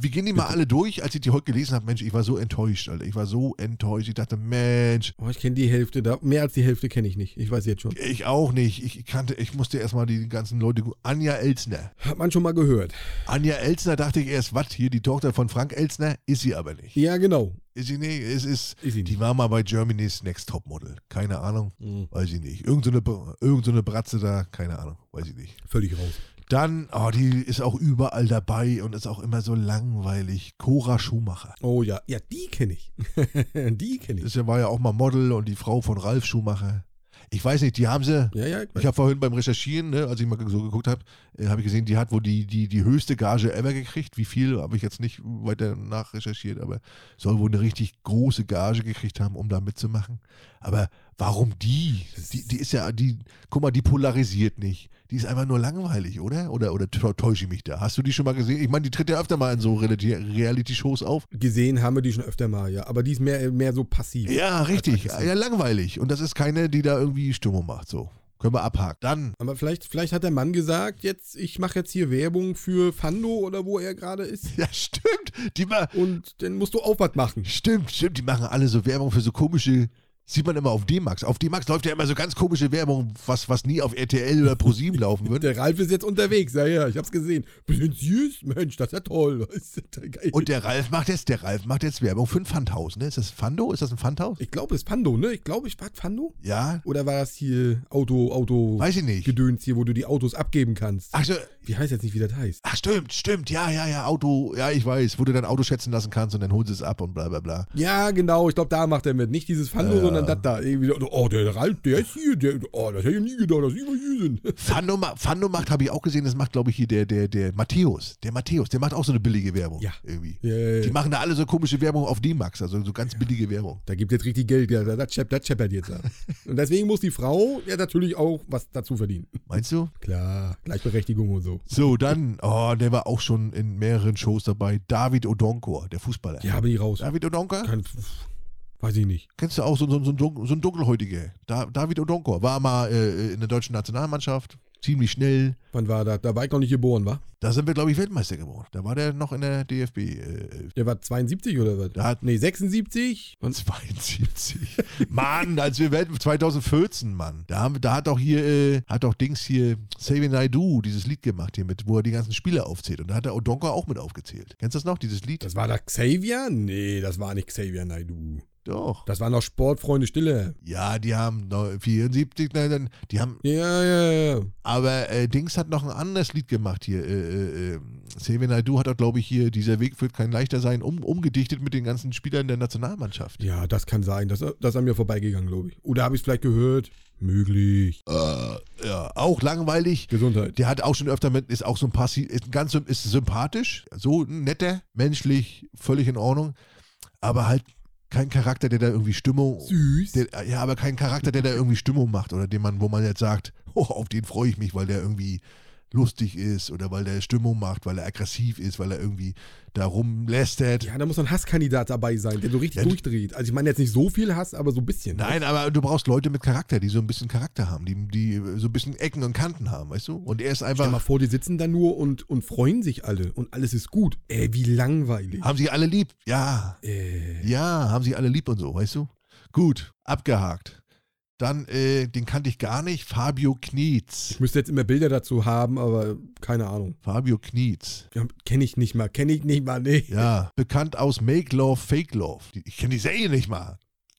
wir gehen die mal alle durch. Als ich die heute gelesen habe, Mensch, ich war so enttäuscht, Alter. Ich war so enttäuscht. Ich dachte, Mensch, Oh, ich kenne die Hälfte da. Mehr als die Hälfte kenne ich nicht. Ich weiß jetzt schon. ich auch nicht. Ich kannte, ich musste erstmal die ganzen Leute. Anja Elsner. Hat man schon mal gehört. Anja Elsner dachte ich erst, was, hier die Tochter von Frank Elsner? Ist sie aber nicht. Ja, genau. Ist sie nicht? Es ist, Ist die war mal bei Germany's Next Topmodel. Keine Ahnung. Mhm. Weiß ich nicht. Irgend so irgend so eine Bratze da, keine Ahnung, weiß ich nicht. Völlig raus. Dann, oh, die ist auch überall dabei und ist auch immer so langweilig. Cora Schumacher. Oh ja, ja, die kenne ich. [LAUGHS] die kenne ich. Das war ja auch mal Model und die Frau von Ralf Schumacher. Ich weiß nicht, die haben sie. Ja, ja, ich. Ich habe vorhin beim Recherchieren, ne, als ich mal so geguckt habe, äh, habe ich gesehen, die hat wohl die, die, die höchste Gage ever gekriegt. Wie viel, habe ich jetzt nicht weiter nachrecherchiert, aber soll wohl eine richtig große Gage gekriegt haben, um da mitzumachen. Aber warum die? Die, die ist ja, die, guck mal, die polarisiert nicht. Die ist einfach nur langweilig, oder? Oder, oder täusche ich mich da? Hast du die schon mal gesehen? Ich meine, die tritt ja öfter mal in so Reality- Reality-Shows auf. Gesehen haben wir die schon öfter mal, ja. Aber die ist mehr, mehr so passiv. Ja, richtig. Ja, langweilig. Und das ist keine, die da irgendwie Stimmung macht. So. Können wir abhaken. Dann, Aber vielleicht, vielleicht hat der Mann gesagt, jetzt, ich mache jetzt hier Werbung für Fando oder wo er gerade ist. ja, stimmt. Die ma Und dann musst du was machen. stimmt, stimmt. Die machen alle so Werbung für so komische. Sieht man immer auf D-Max. Auf D-Max läuft ja immer so ganz komische Werbung, was, was nie auf RTL oder ProSieben laufen würde. [LAUGHS] Der Ralf ist jetzt unterwegs, ja, ja, ich hab's gesehen. Bisschen süß, Mensch, das ist ja toll. Ist ja. Und der Ralf macht jetzt, der Ralf macht jetzt Werbung für ein Pfandhaus, ne? Ist das Fando? Ist das ein Pfandhaus? ich glaube, es ist Fando, ne? Ich glaube, ich war Fando. Ja, Oder war das hier Auto, Auto, weiß ich nicht. Gedöns hier, wo du die Autos abgeben kannst? Ach, so, Wie heißt jetzt nicht, wie das heißt? ach, stimmt, stimmt. Ja, ja, ja, Auto. Ja, ich weiß. Wo du dein Auto schätzen lassen kannst und dann holst du es ab und bla, bla, bla. Ja, genau, ich glaube, da macht er mit. Nicht dieses Fando, Ja. Sondern das da. Irgendwie, oh, der Ralf, der ist hier. Der, oh, das hätte ich nie gedacht, dass die immer hier sind. [LAUGHS] Fando, Fando macht, habe ich auch gesehen, das macht, glaube ich, hier der, der, der Matthäus. Der Matthäus, der macht auch so eine billige Werbung. Ja. Irgendwie. Ja, ja, Die machen da alle so komische Werbung auf D-Max, also so ganz billige Werbung. Da gibt jetzt richtig Geld, ja, das, schepp, das scheppert jetzt. [LAUGHS] Und deswegen muss die Frau ja natürlich auch was dazu verdienen. Meinst du? Klar, Gleichberechtigung und so. So, dann, oh, der war auch schon in mehreren Shows dabei. David Odonkor, der Fußballer. Ja, bin ich raus. David Odonkor? Weiß ich nicht. Kennst du auch so, so, so, so ein Dunkelhäutiger? Da, David Odonkor war mal äh, in der deutschen Nationalmannschaft, ziemlich schnell. Wann war das? Da war ich noch nicht geboren, wa? Da sind wir, glaube ich, Weltmeister geworden. Da war der noch in der DFB. Äh, Der war 72 oder was? da hat Nee, 76. Und 72. [LAUGHS] Mann, als wir Welt 2014, Mann. Da, haben, da hat auch hier, äh, hat auch Dings hier, Saving Naidu, dieses Lied gemacht hier mit, wo er die ganzen Spieler aufzählt. Und da hat der Odonko auch mit aufgezählt. Kennst du das noch, dieses Lied? das war da Xavier? Nee, das war nicht Xavier Naidu. Doch. Das war noch Sportfreunde Stille. Ja, die haben noch 74, nein, nein, die haben, Ja, ja, ja. aber äh, Dings hat noch ein anderes Lied gemacht hier. Äh, äh, äh, Saving Naidu hat auch, glaube ich, hier, dieser Weg wird kein leichter sein, um, umgedichtet mit den ganzen Spielern der Nationalmannschaft. Ja, das kann sein. Das, das ist an mir vorbeigegangen, glaube ich. Oder habe ich es vielleicht gehört? Möglich. Äh, ja, auch langweilig. Gesundheit. Der hat auch schon öfter mit, ist auch so ein Passi, ist ganz ist sympathisch, so netter, menschlich, völlig in Ordnung, aber halt kein Charakter, der da irgendwie Stimmung, Süß. der, ja, aber kein Charakter, der da irgendwie Stimmung macht oder den man, wo man jetzt sagt, [LAUGHS] oh, auf den freue ich mich, weil der irgendwie lustig ist oder weil der Stimmung macht, weil er aggressiv ist, weil er irgendwie da rumlästert. Ja, da muss ein Hasskandidat dabei sein, der so richtig Ja, durchdreht. Also ich meine jetzt nicht so viel Hass, aber so ein bisschen. Nein, aber du brauchst Leute mit Charakter, die so ein bisschen Charakter haben, die, die so ein bisschen Ecken und Kanten haben, weißt du? Und er ist Stell mal einfach, vor, die sitzen da nur und, und freuen sich alle und alles ist gut. Ey, wie langweilig. haben sie alle lieb? Ja, Äh, Ja, haben sie alle lieb und so, weißt du? Gut, abgehakt. Dann, äh, den kannte ich gar nicht, Fabio Knietz. Ich müsste jetzt immer Bilder dazu haben, aber keine Ahnung. Fabio Knietz. Ja, Kenne ich nicht mal, kenne ich nicht mal, nee. Ja, bekannt aus Make Love, Fake Love. Ich kenne die Serie nicht mal.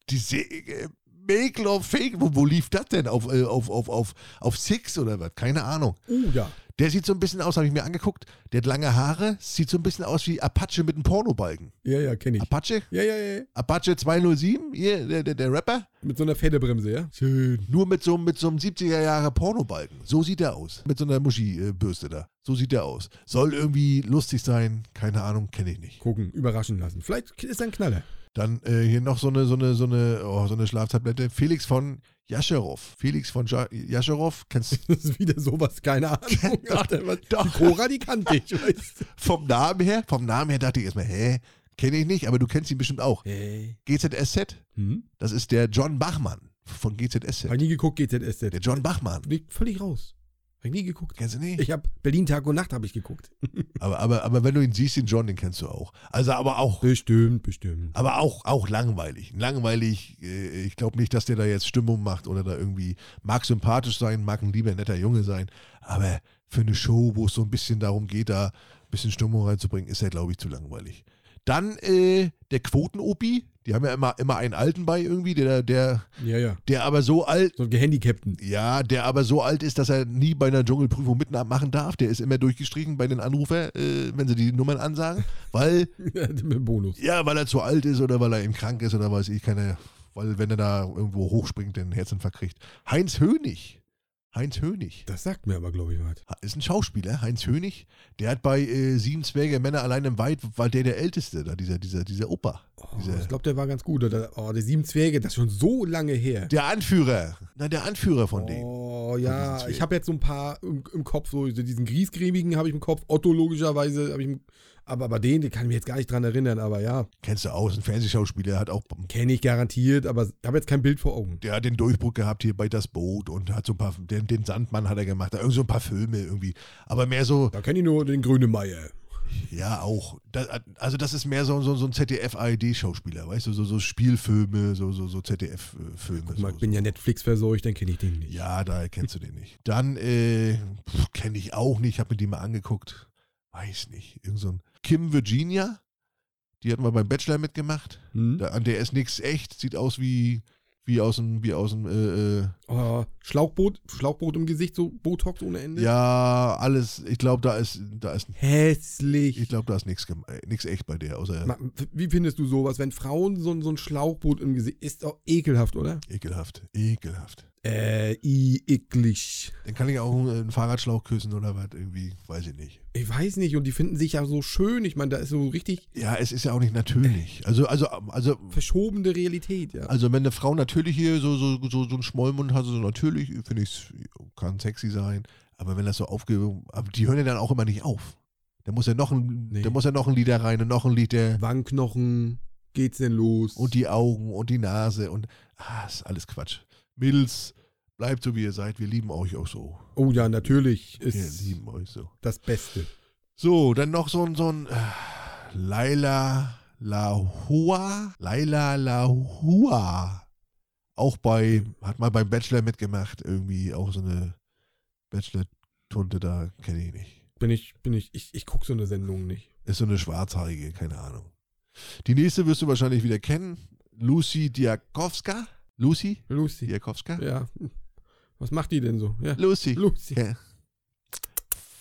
Die Serie, Make Love, Fake, wo, wo lief das denn? Auf, äh, auf, auf, auf, auf Six oder was? Keine Ahnung. Oh ja. Der sieht so ein bisschen aus, habe ich mir angeguckt. Der hat lange Haare, sieht so ein bisschen aus wie Apache mit einem Pornobalken. Ja, ja, kenne ich. Apache? Ja, ja, ja. Apache 207, hier, der, der, der Rapper. Mit so einer Federbremse, ja? Schön. Nur mit so, mit so einem 70er Jahre Pornobalken. So sieht er aus. Mit so einer Muschi-Bürste da. So sieht er aus. Soll irgendwie lustig sein. Keine Ahnung, kenne ich nicht. Gucken, überraschen lassen. Vielleicht ist er ein Knaller. Dann äh, hier noch so eine, so eine, so eine, oh, so eine Schlaftablette. Felix von Jascherow. Felix von ja Jascherow. Kennst du [LAUGHS] Das ist wieder sowas, keine Ahnung. Doch, doch. Die Cora, die kannte ich, weißt du. [LAUGHS] vom Namen her? Vom Namen her dachte ich erstmal, hä? Kenne ich nicht, aber du kennst ihn bestimmt auch. Hey. GZSZ. Hm? Das ist der John Bachmann von GZSZ. Hab nie geguckt, GZSZ. Der John Bachmann. Liegt völlig raus. Hab ich nie geguckt. Kennst du nicht? Ich hab Berlin Tag und Nacht habe ich geguckt. [LAUGHS] Aber, aber, aber wenn du ihn siehst, den John, den kennst du auch. Also aber auch, Bestimmt, bestimmt. aber auch, auch langweilig. Langweilig, äh, ich glaube nicht, dass der da jetzt Stimmung macht oder da irgendwie, mag sympathisch sein, mag ein lieber netter Junge sein, aber für eine Show, wo es so ein bisschen darum geht, da ein bisschen Stimmung reinzubringen, ist er, glaube ich, zu langweilig. Dann äh, der Quoten-Opi, die haben ja immer, immer einen Alten bei irgendwie, der, der, Ja, ja. der aber so alt, So ein Gehandicapten. ja, der aber so alt ist, dass er nie bei einer Dschungelprüfung mitmachen darf. Der ist immer durchgestrichen bei den Anrufer, äh, wenn sie die Nummern ansagen, weil, [LAUGHS] Mit Bonus. ja, weil er zu alt ist oder weil er eben krank ist oder weiß ich keine, weil wenn er da irgendwo hochspringt, den Herzinfarkt kriegt. Heinz Hönig. Heinz Hönig. Das sagt mir aber, glaube ich, was. Ist ein Schauspieler, Heinz Hönig. Der hat bei äh, Sieben Zwerge Männer allein im Wald, war der der Älteste, da, dieser, dieser, dieser Opa. Oh, Dieser- ich glaube, der war ganz gut. Oder, oh, der Sieben Zwerge, das ist schon so lange her. Der Anführer. Na, der Anführer von denen. Oh ja, ich habe jetzt so ein paar im, im Kopf, so diesen Griesgrämigen habe ich im Kopf, Otto logischerweise habe ich im, aber, aber den, den kann ich mich jetzt gar nicht dran erinnern, aber ja, Kennst du aus, ein Fernsehschauspieler, hat auch kenne ich garantiert, aber ich habe jetzt kein Bild vor Augen. der hat den Durchbruch gehabt hier bei Das Boot und hat so ein paar, den, den Sandmann hat er gemacht, da irgend so ein paar Filme irgendwie. Aber mehr so, Da kenne ich nur den Grünemeier. ja auch. Das, also das ist mehr so, so, so ein ZDF-ARD-Schauspieler, weißt du, so, so Spielfilme, so, so, so ZDF-Filme. Mal, So, ich bin ja Netflix verseucht, dann kenne ich den nicht. ja, daher kennst du den nicht. Dann, äh, kenne ich auch nicht, habe mir die mal angeguckt. Weiß nicht. Irgend so ein Kim Virginia, die hat mal beim Bachelor mitgemacht. Hm? Da, an der ist nichts echt, sieht aus wie, wie aus dem, wie aus dem, äh, äh, Oh, Schlauchboot, Schlauchboot im Gesicht, so Botox ohne Ende. Ja, alles, ich glaube, da ist, da ist, Hässlich. ich glaube, da ist nichts nichts echt bei der, außer Ma- Wie findest du sowas, wenn Frauen so, so ein Schlauchboot im Gesicht, ist doch ekelhaft, oder? ekelhaft, ekelhaft. Äh, i, eklig. Dann kann ich auch einen, einen Fahrradschlauch küssen oder was, irgendwie, weiß ich nicht. Ich weiß nicht, und die finden sich ja so schön. Ich meine, da ist so richtig Ja, es ist ja auch nicht natürlich. Also, also, also, verschobene Realität, ja. also wenn eine Frau natürlich hier so, so, so, so einen Schmollmund hat, so natürlich, finde ich, kann sexy sein. Aber wenn das so aufge... Aber die hören ja dann auch immer nicht auf. Da muss ja noch ein, Nee. da muss ja noch ein Lied da rein und noch ein Lied, der... Wangenknochen, geht's denn los? Und die Augen und die Nase und... Ah, ist alles Quatsch. Mädels, bleibt so, wie ihr seid. Wir lieben euch auch so. oh ja, natürlich Wir ist lieben euch so. das Beste. So, dann noch so ein, so ein äh, Laila Lahua. Laila Lahua. Auch bei, hat mal beim Bachelor mitgemacht, irgendwie auch so eine Bachelor-Tunte da, kenne ich nicht. Bin ich, bin ich, ich, ich gucke so eine Sendung nicht. Ist so eine schwarzhaarige, keine Ahnung. Die nächste wirst du wahrscheinlich wieder kennen. Lucy Diakowska. Lucy Lucy. Diakowska? Ja. Was macht die denn so? Ja. Lucy. Lucy. Ja.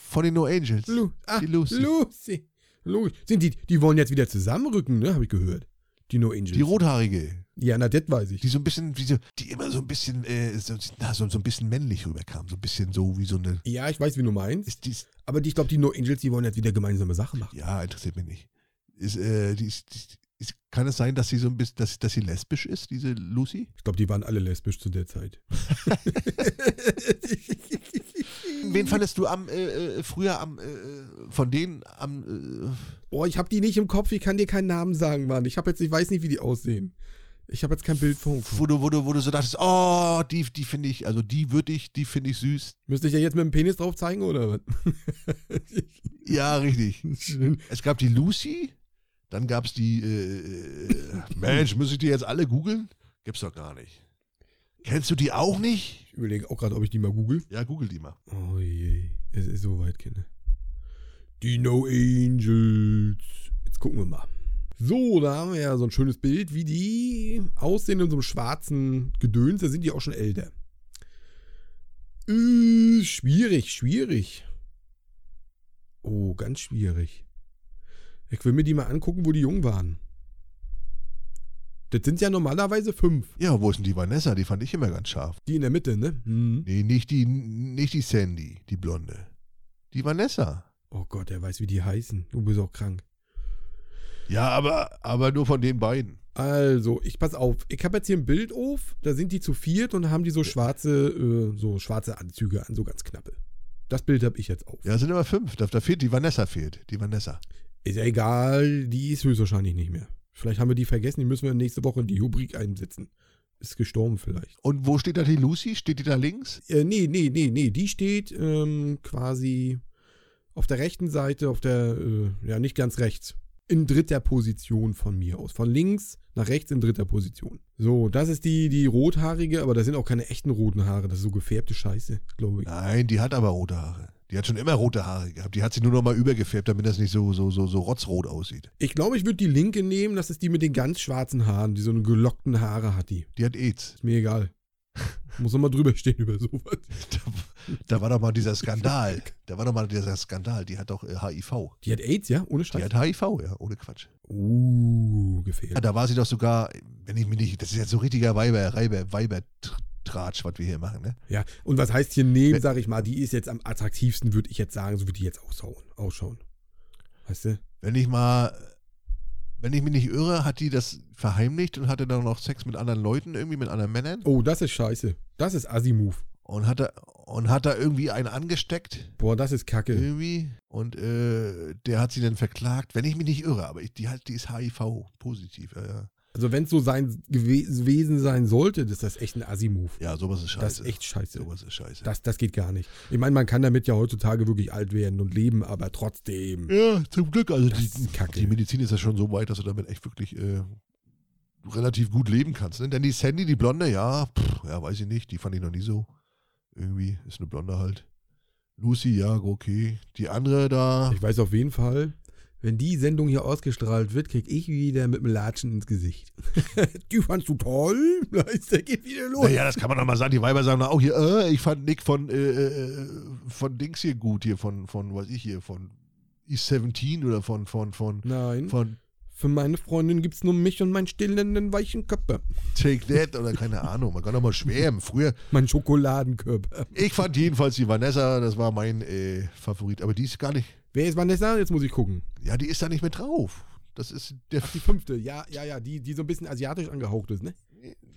Von den No Angels. Lu ah, Die Lucy. Lucy. Lu Sind die, die wollen jetzt wieder zusammenrücken, ne? Habe ich gehört. Die No Angels. Die rothaarige. ja, na, das weiß ich. Die so ein bisschen, wie so, die immer so ein bisschen, äh, so, na, so, so ein bisschen männlich rüberkam. So ein bisschen so wie so eine. Ja, ich weiß, wie du meinst. Ist dies, Aber die, ich glaube, die No Angels, die wollen jetzt wieder gemeinsame Sachen machen. ja, interessiert mich nicht. Ist, äh, die ist, die ist, kann es sein, dass sie so ein bisschen, dass, dass sie lesbisch ist, diese Lucy? Ich glaube, die waren alle lesbisch zu der Zeit. [LAUGHS] Wen fandest du am, äh, äh, früher am, äh, von denen am, äh, Boah, ich habe die nicht im Kopf, ich kann dir keinen Namen sagen, Mann. Ich habe jetzt, ich weiß nicht, wie die aussehen. Ich habe jetzt kein Bild vor. wo du, wo du, wo du so dachtest, oh, die, die finde ich, also die würde ich, die finde ich süß. Müsste ich ja jetzt mit dem Penis drauf zeigen, oder was? Ja, richtig. [LAUGHS] Schön. Es gab die Lucy, dann gab es die, äh, äh, Mensch, muss ich die jetzt alle googeln? Gibt's doch gar nicht. Kennst du die auch nicht? Ich überlege auch gerade, ob ich die mal google. Ja, google die mal. Oh je, es ist soweit, Kinder. Dino Angels. Jetzt gucken wir mal. So, da haben wir ja so ein schönes Bild, wie die aussehen in so einem schwarzen Gedöns. Da sind die auch schon älter. Äh, schwierig, schwierig. Oh, ganz schwierig. Ich will mir die mal angucken, wo die jung waren. Das sind ja normalerweise fünf. Ja, wo ist denn die Vanessa? Die fand ich immer ganz scharf. Die in der Mitte, ne? Hm. Nee, nicht die, nicht die Sandy, die Blonde. Die Vanessa. Oh Gott, er weiß, wie die heißen. Du bist auch krank. Ja, aber, aber nur von den beiden. Also, ich pass auf. Ich habe jetzt hier ein Bild auf. Da sind die zu viert und haben die so schwarze, äh, so schwarze Anzüge an, so ganz knappe. Das Bild habe ich jetzt auf. Ja, sind aber fünf. Da, da fehlt die Vanessa fehlt. Die Vanessa. Ist ja egal, die ist höchstwahrscheinlich nicht mehr. Vielleicht haben wir die vergessen, die müssen wir nächste Woche in die Rubrik einsetzen. Ist gestorben vielleicht. Und wo steht da die Lucy? Steht die da links? Äh, nee, nee, nee, nee. Die steht ähm, quasi auf der rechten Seite, auf der, äh, ja, nicht ganz rechts. In dritter Position von mir aus. Von links nach rechts in dritter Position. So, das ist die, die rothaarige, aber das sind auch keine echten roten Haare. Das ist so gefärbte Scheiße, glaube ich. Nein, die hat aber rote Haare. Die hat schon immer rote Haare gehabt. Die hat sie nur noch mal übergefärbt, damit das nicht so, so, so, so rotzrot aussieht. Ich glaube, ich würde die linke nehmen. Das ist die mit den ganz schwarzen Haaren, die so eine gelockten Haare hat die. Die hat AIDS. Ist mir egal. Muss noch mal drüber stehen über sowas. [LAUGHS] Da, da war doch mal dieser Skandal. [LAUGHS] Da war doch mal dieser Skandal. Die hat doch äh, HIV. Die hat AIDS, ja? Ohne Die Scheiß. hat HIV, ja, ohne Quatsch. Uh, Ja, gefährlich. da war sie doch sogar, wenn ich mich nicht, das ist jetzt so richtiger Weiber, Reiber, Weiber-Tratsch, was wir hier machen, ne? Ja, und was heißt hier nehmen, Wenn- sag ich mal, die ist jetzt am attraktivsten, würde ich jetzt sagen, so wie die jetzt ausschauen. ausschauen. Weißt du? Wenn ich mal, wenn ich mich nicht irre, hat die das verheimlicht und hatte dann noch Sex mit anderen Leuten, irgendwie mit anderen Männern Oh, das ist scheiße. Das ist Assi-Move. und hat da, und hat da irgendwie einen angesteckt, Boah, das ist kacke. irgendwie, und äh, der hat sie dann verklagt, wenn ich mich nicht irre, aber ich, die, halt, die ist HIV-positiv, ja, ja. Also, wenn es so sein gewesen sein sollte, das ist das echt ein Assi-Move. Ja, sowas ist scheiße. Das ist echt scheiße. Sowas ist scheiße. Das, das geht gar nicht. Ich meine, man kann damit ja heutzutage wirklich alt werden und leben, aber trotzdem. Ja, zum Glück. Also die, die Medizin ist ja schon so weit, dass du damit echt wirklich äh, relativ gut leben kannst. Ne? Denn die Sandy, die Blonde, ja, pff, ja, weiß ich nicht, die fand ich noch nie so. Irgendwie ist eine Blonde halt. Lucy, ja, okay. Die andere da, Ich weiß auf jeden Fall, wenn die Sendung hier ausgestrahlt wird, krieg ich wieder mit dem Latschen ins Gesicht. [LAUGHS] die fandst du toll? Weißt du, geht wieder los. naja, das kann man doch mal sagen. Die Weiber sagen auch hier, äh, ich fand Nick von, äh, äh, von Dings hier gut, hier von, von, was ich hier, von East 17 oder von, von, von, Nein, von für meine Freundin gibt's nur mich und meinen stillenden weichen Körper. Take That oder keine Ahnung. Man kann doch mal schwärmen. Früher, Mein Schokoladenkörper. Ich fand jedenfalls die Vanessa, das war mein äh, Favorit. Aber die ist gar nicht, Wer ist Vanessa? Jetzt muss ich gucken. ja, die ist da nicht mit drauf. Das ist der, Ach, die fünfte. Ja, ja, ja, die, die so ein bisschen asiatisch angehaucht ist, ne?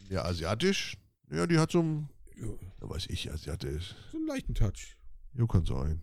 ja, asiatisch. Ja, die hat so ein, Ja, ja, weiß ich, asiatisch. so einen leichten Touch. Ja, kann sein.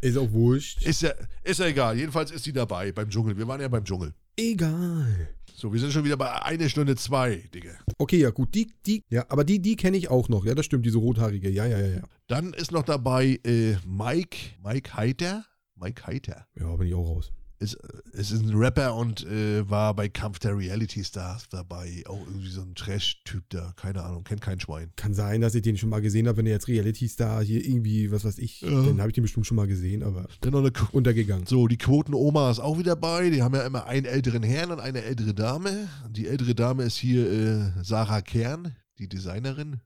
Ist auch wurscht. Ist ja, ist ja egal. Jedenfalls ist die dabei beim Dschungel. Wir waren ja beim Dschungel. Egal. So, wir sind schon wieder bei eine Stunde zwei, Digga. Okay, ja, gut. Die, die, ja, aber die, die kenne ich auch noch. Ja, das stimmt, diese rothaarige. Ja, ja, ja, ja. Dann ist noch dabei äh, Mike, Mike Heiter. Mike Heiter. Ja, bin ich auch raus. Ist, äh, ist ein Rapper und äh, war bei Kampf der Reality Stars dabei. Auch irgendwie so ein Trash-Typ da. Keine Ahnung, kennt kein Schwein. Kann sein, dass ich den schon mal gesehen habe, wenn er jetzt Reality Star hier irgendwie, was weiß ich, Ja. dann habe ich den bestimmt schon mal gesehen, aber Dann noch eine Qu- untergegangen. So, die Quotenoma ist auch wieder bei. Die haben ja immer einen älteren Herrn und eine ältere Dame. Die ältere Dame ist hier äh, Sarah Kern, die Designerin.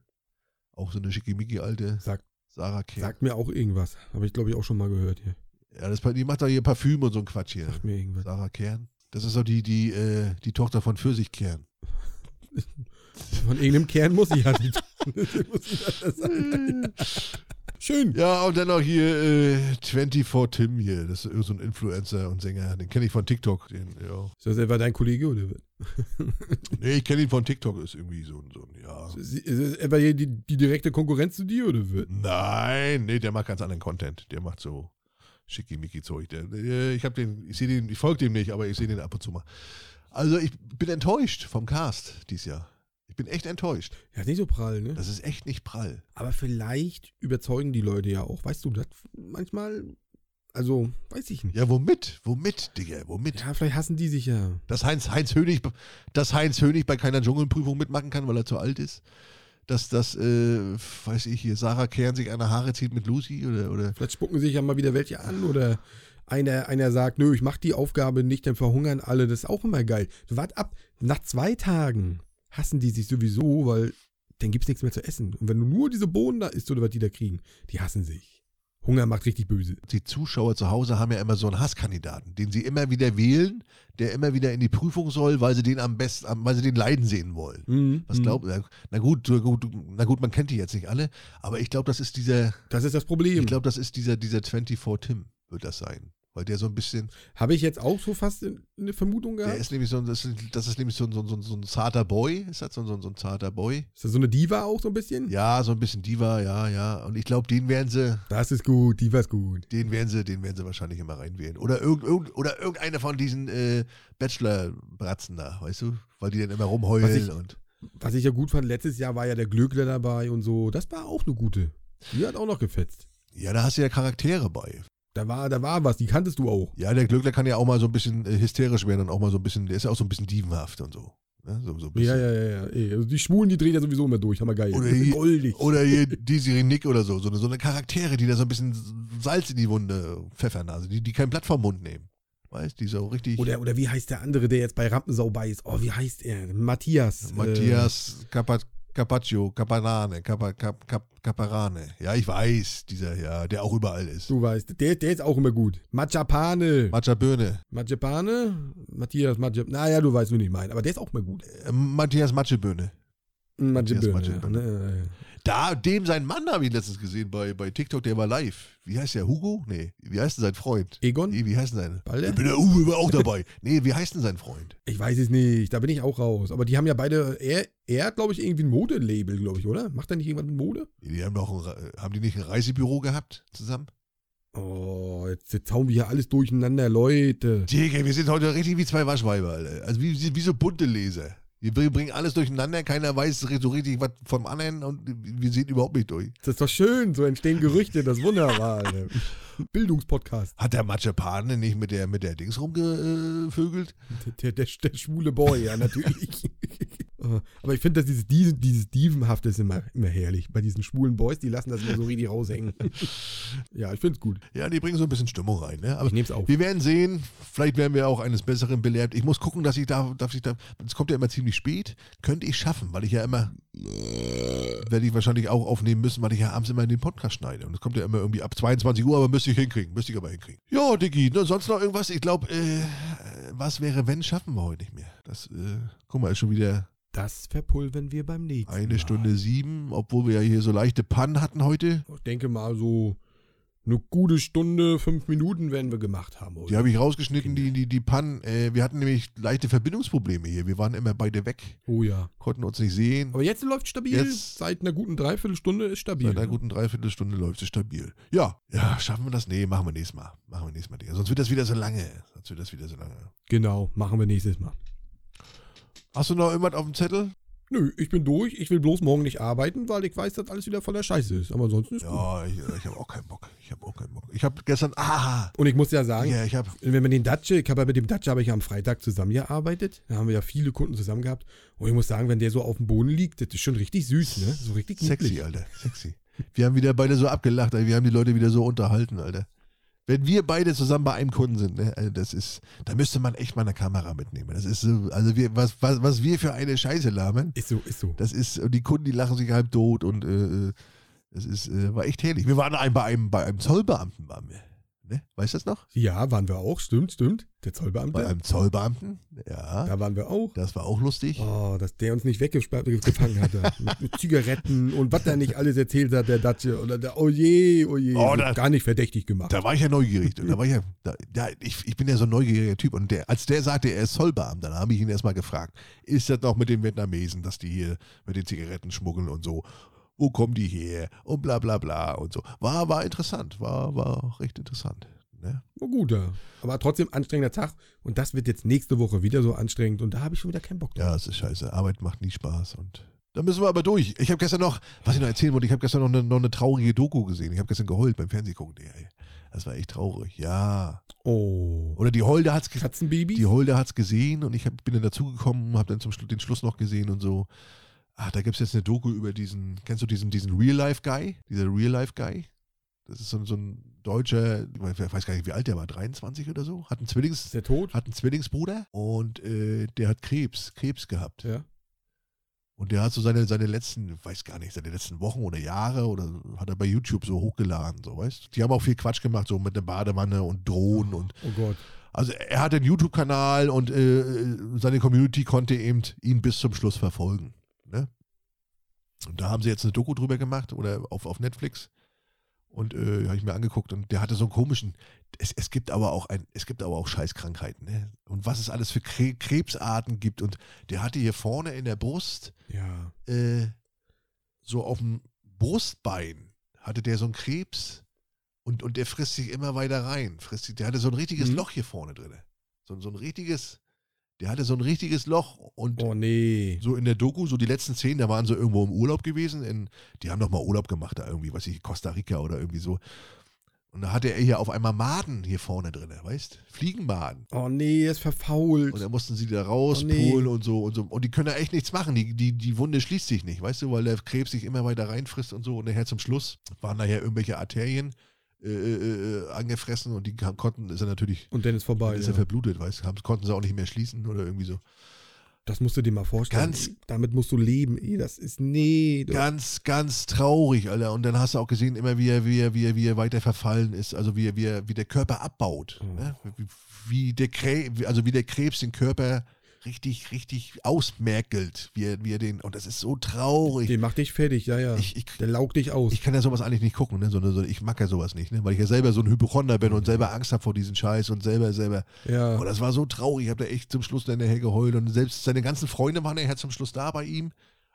Auch so eine schickimicki alte Sagt, Sarah Kern. sagt mir auch irgendwas. Habe ich, glaube ich, auch schon mal gehört hier. Ja, das, die macht doch hier Parfüm und so ein Quatsch hier. Sagt mir irgendwas. Sarah Kern. Das ist doch die, die, äh, die Tochter von Pfirsich Kern. [LAUGHS] Von irgendeinem Kern muss ich ja nicht. [LAUGHS] [LAUGHS] Schön. Ja, und dann noch hier äh, 24 Tim hier. Das ist so ein Influencer und Sänger. Den kenne ich von TikTok. Den, ja. Ist das etwa dein Kollege oder? Nee, ich kenne ihn von TikTok. Ist irgendwie so, ein- so ein, ja. Ist das etwa hier die, die direkte Konkurrenz zu dir oder? wird? Nein, nee, der macht ganz anderen Content. Der macht so schickimicki-Zeug. Der, ich habe den, ich sehe den, ich folge dem nicht, aber ich sehe den ab und zu mal. Also ich bin enttäuscht vom Cast dieses Jahr. Ich bin echt enttäuscht. Ja, ist nicht so prall, ne? Das ist echt nicht prall. Aber vielleicht überzeugen die Leute ja auch. Weißt du, das manchmal, also, weiß ich nicht. Ja, womit? Womit, Digga? Womit? Ja, vielleicht hassen die sich ja. Dass Heinz, Heinz Hönig, dass Heinz Hönig bei keiner Dschungelprüfung mitmachen kann, weil er zu alt ist. Dass das, äh, weiß ich hier, Sarah Kern sich eine Haare zieht mit Lucy oder, oder Vielleicht spucken sich ja mal wieder welche an oder einer, einer sagt, nö, ich mach die Aufgabe nicht, dann verhungern alle. Das ist auch immer geil. Wart ab, nach zwei Tagen hassen die sich sowieso, weil dann gibt's nichts mehr zu essen. Und wenn du nur diese Bohnen da isst oder was die da kriegen, die hassen sich. Hunger macht richtig böse. die Zuschauer zu Hause haben ja immer so einen Hasskandidaten, den sie immer wieder wählen, der immer wieder in die Prüfung soll, weil sie den am besten, weil sie den leiden sehen wollen. Mhm. Was glaubt, na, na gut, so gut, na gut, man kennt die jetzt nicht alle, aber ich glaube, das ist dieser, Das ist das Problem. ich glaube, das ist dieser, dieser 24 Tim, wird das sein. Weil der so ein bisschen, Habe ich jetzt auch so fast eine Vermutung der gehabt? ist nämlich so ein, das ist, das ist nämlich so ein, so, ein- so, ein- so ein zarter Boy, ist das so ein, so ein, so ein zarter Boy? Ist das so eine Diva auch so ein bisschen? Ja, so ein bisschen Diva, ja, ja. Und ich glaube, den werden sie, Das ist gut, Diva ist gut. den werden sie, den werden sie wahrscheinlich immer reinwählen. Oder, irgend, irgend, oder irgendeiner von diesen äh, Bachelor-Bratzen da, weißt du? Weil die dann immer Was rumheulen ich- und. Was ich ja gut fand, letztes Jahr war ja der Glöckler dabei und so. Das war auch eine gute. Die hat auch noch gefetzt. Ja, da hast du ja Charaktere bei. Da war, da war was, die kanntest du auch. Ja, der Glöckler kann ja auch mal so ein bisschen äh, hysterisch werden und auch mal so ein bisschen, der ist ja auch so ein bisschen dievenhaft und so. Ne? so, so ein Ja, bisschen. ja, ja, ja. Also die Schwulen, die drehen ja sowieso immer durch. Hammer geil. Oder hier- Goldig. Oder hier [LAUGHS] Desiree Nick oder so. So eine, so eine Charaktere, die da so ein bisschen Salz in die Wunde pfeffern, also die, die kein Blatt vom Mund nehmen. Weißt die so richtig. Oder, oder wie heißt der andere, der jetzt bei Rampensau bei ist? Oh, wie heißt er? Matthias. Matthias Capa- Capaccio, Capanane, Capa, Cap, Cap, Caparane. Ja, ich weiß, dieser, ja, der auch überall ist. du weißt, der, der ist auch immer gut. Machapane. Matcha Birne. Machapane? Matthias Machap. Naja, du weißt, wen ich meine. Aber der ist auch immer gut. Äh, Matthias Matschebirne. Machapane. Machapane. Da, dem sein Mann habe ich letztens gesehen bei, bei TikTok, der war live. Wie heißt der? Hugo? Nee. Wie heißt denn sein Freund? Egon? Nee, wie heißt denn sein? Balder? Ich bin der Uwe war auch dabei. Nee, wie heißt denn sein Freund? Ich weiß es nicht, da bin ich auch raus. Aber die haben ja beide, er, er hat, glaube ich, irgendwie ein Modelabel, glaube ich, oder? Macht er nicht irgendwas mit Mode? Die haben doch ein, haben die nicht ein Reisebüro gehabt zusammen? Oh, jetzt, jetzt hauen wir hier alles durcheinander, Leute. Digga, wir sind heute richtig wie zwei Waschweiber, Alter. Also wie, wie so bunte Leser. Wir bring- bringen alles durcheinander, keiner weiß so richtig was vom anderen und wir sehen überhaupt nicht durch. Das ist doch schön, so entstehen Gerüchte, das ist wunderbar. [LAUGHS] Bildungspodcast. Hat der Matschepane nicht mit der, mit der Dings rumgevögelt? Der, der, der schwule Boy, ja, natürlich. [LAUGHS] Aber ich finde, dass dieses, dieses, dieses Dievenhafte ist immer, immer herrlich. Bei diesen schwulen Boys, die lassen das immer so richtig raushängen. [LAUGHS] ja, ich finde es gut. Ja, die bringen so ein bisschen Stimmung rein. Ne? Aber Ich nehme es auf. wir werden sehen, vielleicht werden wir auch eines Besseren belehrt. Ich muss gucken, dass ich da, ich da, es kommt ja immer ziemlich spät, könnte ich schaffen, weil ich ja immer, werde ich wahrscheinlich auch aufnehmen müssen, weil ich ja abends immer in den Podcast schneide. Und es kommt ja immer irgendwie ab 22 Uhr, aber müsste ich hinkriegen, müsste ich aber hinkriegen. Ja, Diggi, ne, sonst noch irgendwas? Ich glaube, äh, was wäre, wenn, schaffen wir heute nicht mehr. Das, äh, guck mal, ist schon wieder Das verpulvern wir beim nächsten eine Mal. Stunde sieben, obwohl wir ja hier so leichte Pannen hatten heute. Ich denke mal so eine gute Stunde, fünf Minuten werden wir gemacht haben. Die Oder? habe ich rausgeschnitten, die, die, die Pannen. Äh, wir hatten nämlich leichte Verbindungsprobleme hier. Wir waren immer beide weg, Oh ja. konnten uns nicht sehen. Aber jetzt läuft stabil. Jetzt- Seit einer guten Dreiviertelstunde ist stabil. Seit einer guten Dreiviertelstunde läuft es stabil. Ja, ja, schaffen wir das? Nee, machen wir nächstes Mal. Machen wir nächstes Mal. Digga. Sonst wird das wieder so lange. Sonst wird das wieder so lange. Genau, machen wir nächstes Mal. Hast du noch irgendwas auf dem Zettel? Nö, ich bin durch. Ich will bloß morgen nicht arbeiten, weil ich weiß, dass alles wieder voller Scheiße ist. Aber ansonsten ist gut. Ja, ich, ich habe auch keinen Bock. Ich habe auch keinen Bock. Ich habe gestern, ah, Und ich muss ja sagen, ja, ich habe, wenn man den Datsche, ich habe ja mit dem Datsche habe ich ja am Freitag zusammengearbeitet. Da haben wir ja viele Kunden zusammen gehabt. Und ich muss sagen, wenn der so auf dem Boden liegt, das ist schon richtig süß, ne? So richtig sexy, niedlich. Alter, sexy. Wir haben wieder beide so abgelacht, Alter. wir haben die Leute wieder so unterhalten, Alter. Wenn wir beide zusammen bei einem Kunden sind, ne, also das ist, da müsste man echt mal eine Kamera mitnehmen. Das ist so, also wir, was, was, was wir für eine Scheiße labern, Ist so, ist so. das ist, und die Kunden, die lachen sich halb tot und äh, äh, das ist, äh, war echt herrlich. Wir waren ein, bei einem, bei einem Zollbeamten, waren wir. Ne? Weißt du das noch? Ja, waren wir auch, stimmt, stimmt. Der Zollbeamte. Bei einem Zollbeamten, ja. da waren wir auch. Das war auch lustig. Oh, dass der uns nicht weggefangen hatte. mit, mit Zigaretten und was er nicht alles erzählt hat, der Datsche. Oder der, oh je, oh je. Oh, so da- gar nicht verdächtig gemacht. Da war ich ja neugierig. Da war ich ja, da, ja ich, ich bin ja so ein neugieriger Typ. Und der, als der sagte, er ist Zollbeamter, dann habe ich ihn erstmal gefragt, ist das noch mit den Vietnamesen, dass die hier mit den Zigaretten schmuggeln und so? Wo kommen die her? Und bla bla bla und so. War, war interessant, war, war recht interessant. Ne? Oh, gut, ja. Aber trotzdem anstrengender Tag. Und das wird jetzt nächste Woche wieder so anstrengend. Und da habe ich schon wieder keinen Bock drauf. Ja, es ist scheiße. Arbeit macht nie Spaß. Und da müssen wir aber durch. Ich habe gestern noch, was ich noch erzählen wollte, ich habe gestern noch eine, noch eine traurige Doku gesehen. Ich habe gestern geheult beim Fernsehgucken. Ey. Das war echt traurig. Ja. Oh. Oder die Holde hat's ge- Katzenbaby? Die Holde hat's gesehen und ich hab, bin dann dazugekommen, habe dann zum Schlu- den Schluss noch gesehen und so. Ach, da gibt es jetzt eine Doku über diesen, kennst du diesen, diesen Real-Life-Guy? Dieser Real-Life-Guy? Das ist so, so ein deutscher, ich weiß gar nicht, wie alt der war, 23 oder so? Hat einen, Zwillings, Ist der tot? hat einen Zwillingsbruder und äh, der hat Krebs, Krebs gehabt. Ja. Und der hat so seine, seine letzten, weiß gar nicht, seine letzten Wochen oder Jahre oder hat er bei YouTube so hochgeladen, so weißt Die haben auch viel Quatsch gemacht, so mit der Badewanne und Drohnen und Oh Gott. also er hatte einen YouTube-Kanal und äh, seine Community konnte eben ihn bis zum Schluss verfolgen. Und da haben sie jetzt eine Doku drüber gemacht oder auf, auf Netflix. Und äh, habe ich mir angeguckt und der hatte so einen komischen. Es, es gibt aber auch ein, es gibt aber auch Scheißkrankheiten, ne? Und was es alles für Kre Krebsarten gibt. Und der hatte hier vorne in der Brust, Ja. äh, so auf dem Brustbein, hatte der so einen Krebs und, und der frisst sich immer weiter rein. Frisst sich, der hatte so ein richtiges Mhm. Loch hier vorne drin. So, so ein richtiges, der hatte so ein richtiges Loch und Oh nee. so in der Doku, so die letzten Szenen, da waren sie irgendwo im Urlaub gewesen. In, die haben doch mal Urlaub gemacht, da irgendwie, weiß ich, Costa Rica oder irgendwie so. Und da hatte er hier auf einmal Maden hier vorne drin, weißt? Fliegenmaden. Oh nee, er ist verfault. Und dann mussten sie da Oh, rauspulen nee. und so und so. Und die können da echt nichts machen. Die, die, die Wunde schließt sich nicht, weißt du, weil der Krebs sich immer weiter reinfrisst und so. Und nachher zum Schluss waren nachher irgendwelche Arterien äh, äh, äh, angefressen und die konnten, ist er natürlich, Und dann ist vorbei. ist Ja. er verblutet, weißt du, konnten sie auch nicht mehr schließen oder irgendwie so. Das musst du dir mal vorstellen. Ganz-. Damit musst du leben. Ey, das ist. Nee. du- Ganz, ganz traurig, Alter. Und dann hast du auch gesehen, immer wie er, wie er, wie er, wie er weiter verfallen ist, also wie er, wie er, wie der Körper abbaut. Oh. Ne? Wie, wie der Krebs, also wie der Krebs den Körper richtig, richtig ausmerkelt, wie er, wie er den, und das ist so traurig. Den macht dich fertig, ja, ja. Ich, ich, Der laugt dich aus. ich kann ja sowas eigentlich nicht gucken, ne? sondern so, ich mag ja sowas nicht, ne? weil ich ja selber so ein Hypochonder bin und selber Angst habe vor diesem Scheiß und selber, selber. ja. Und das war so traurig, ich habe da echt zum Schluss dann nachher geheult und selbst seine ganzen Freunde waren nachher zum Schluss da bei ihm,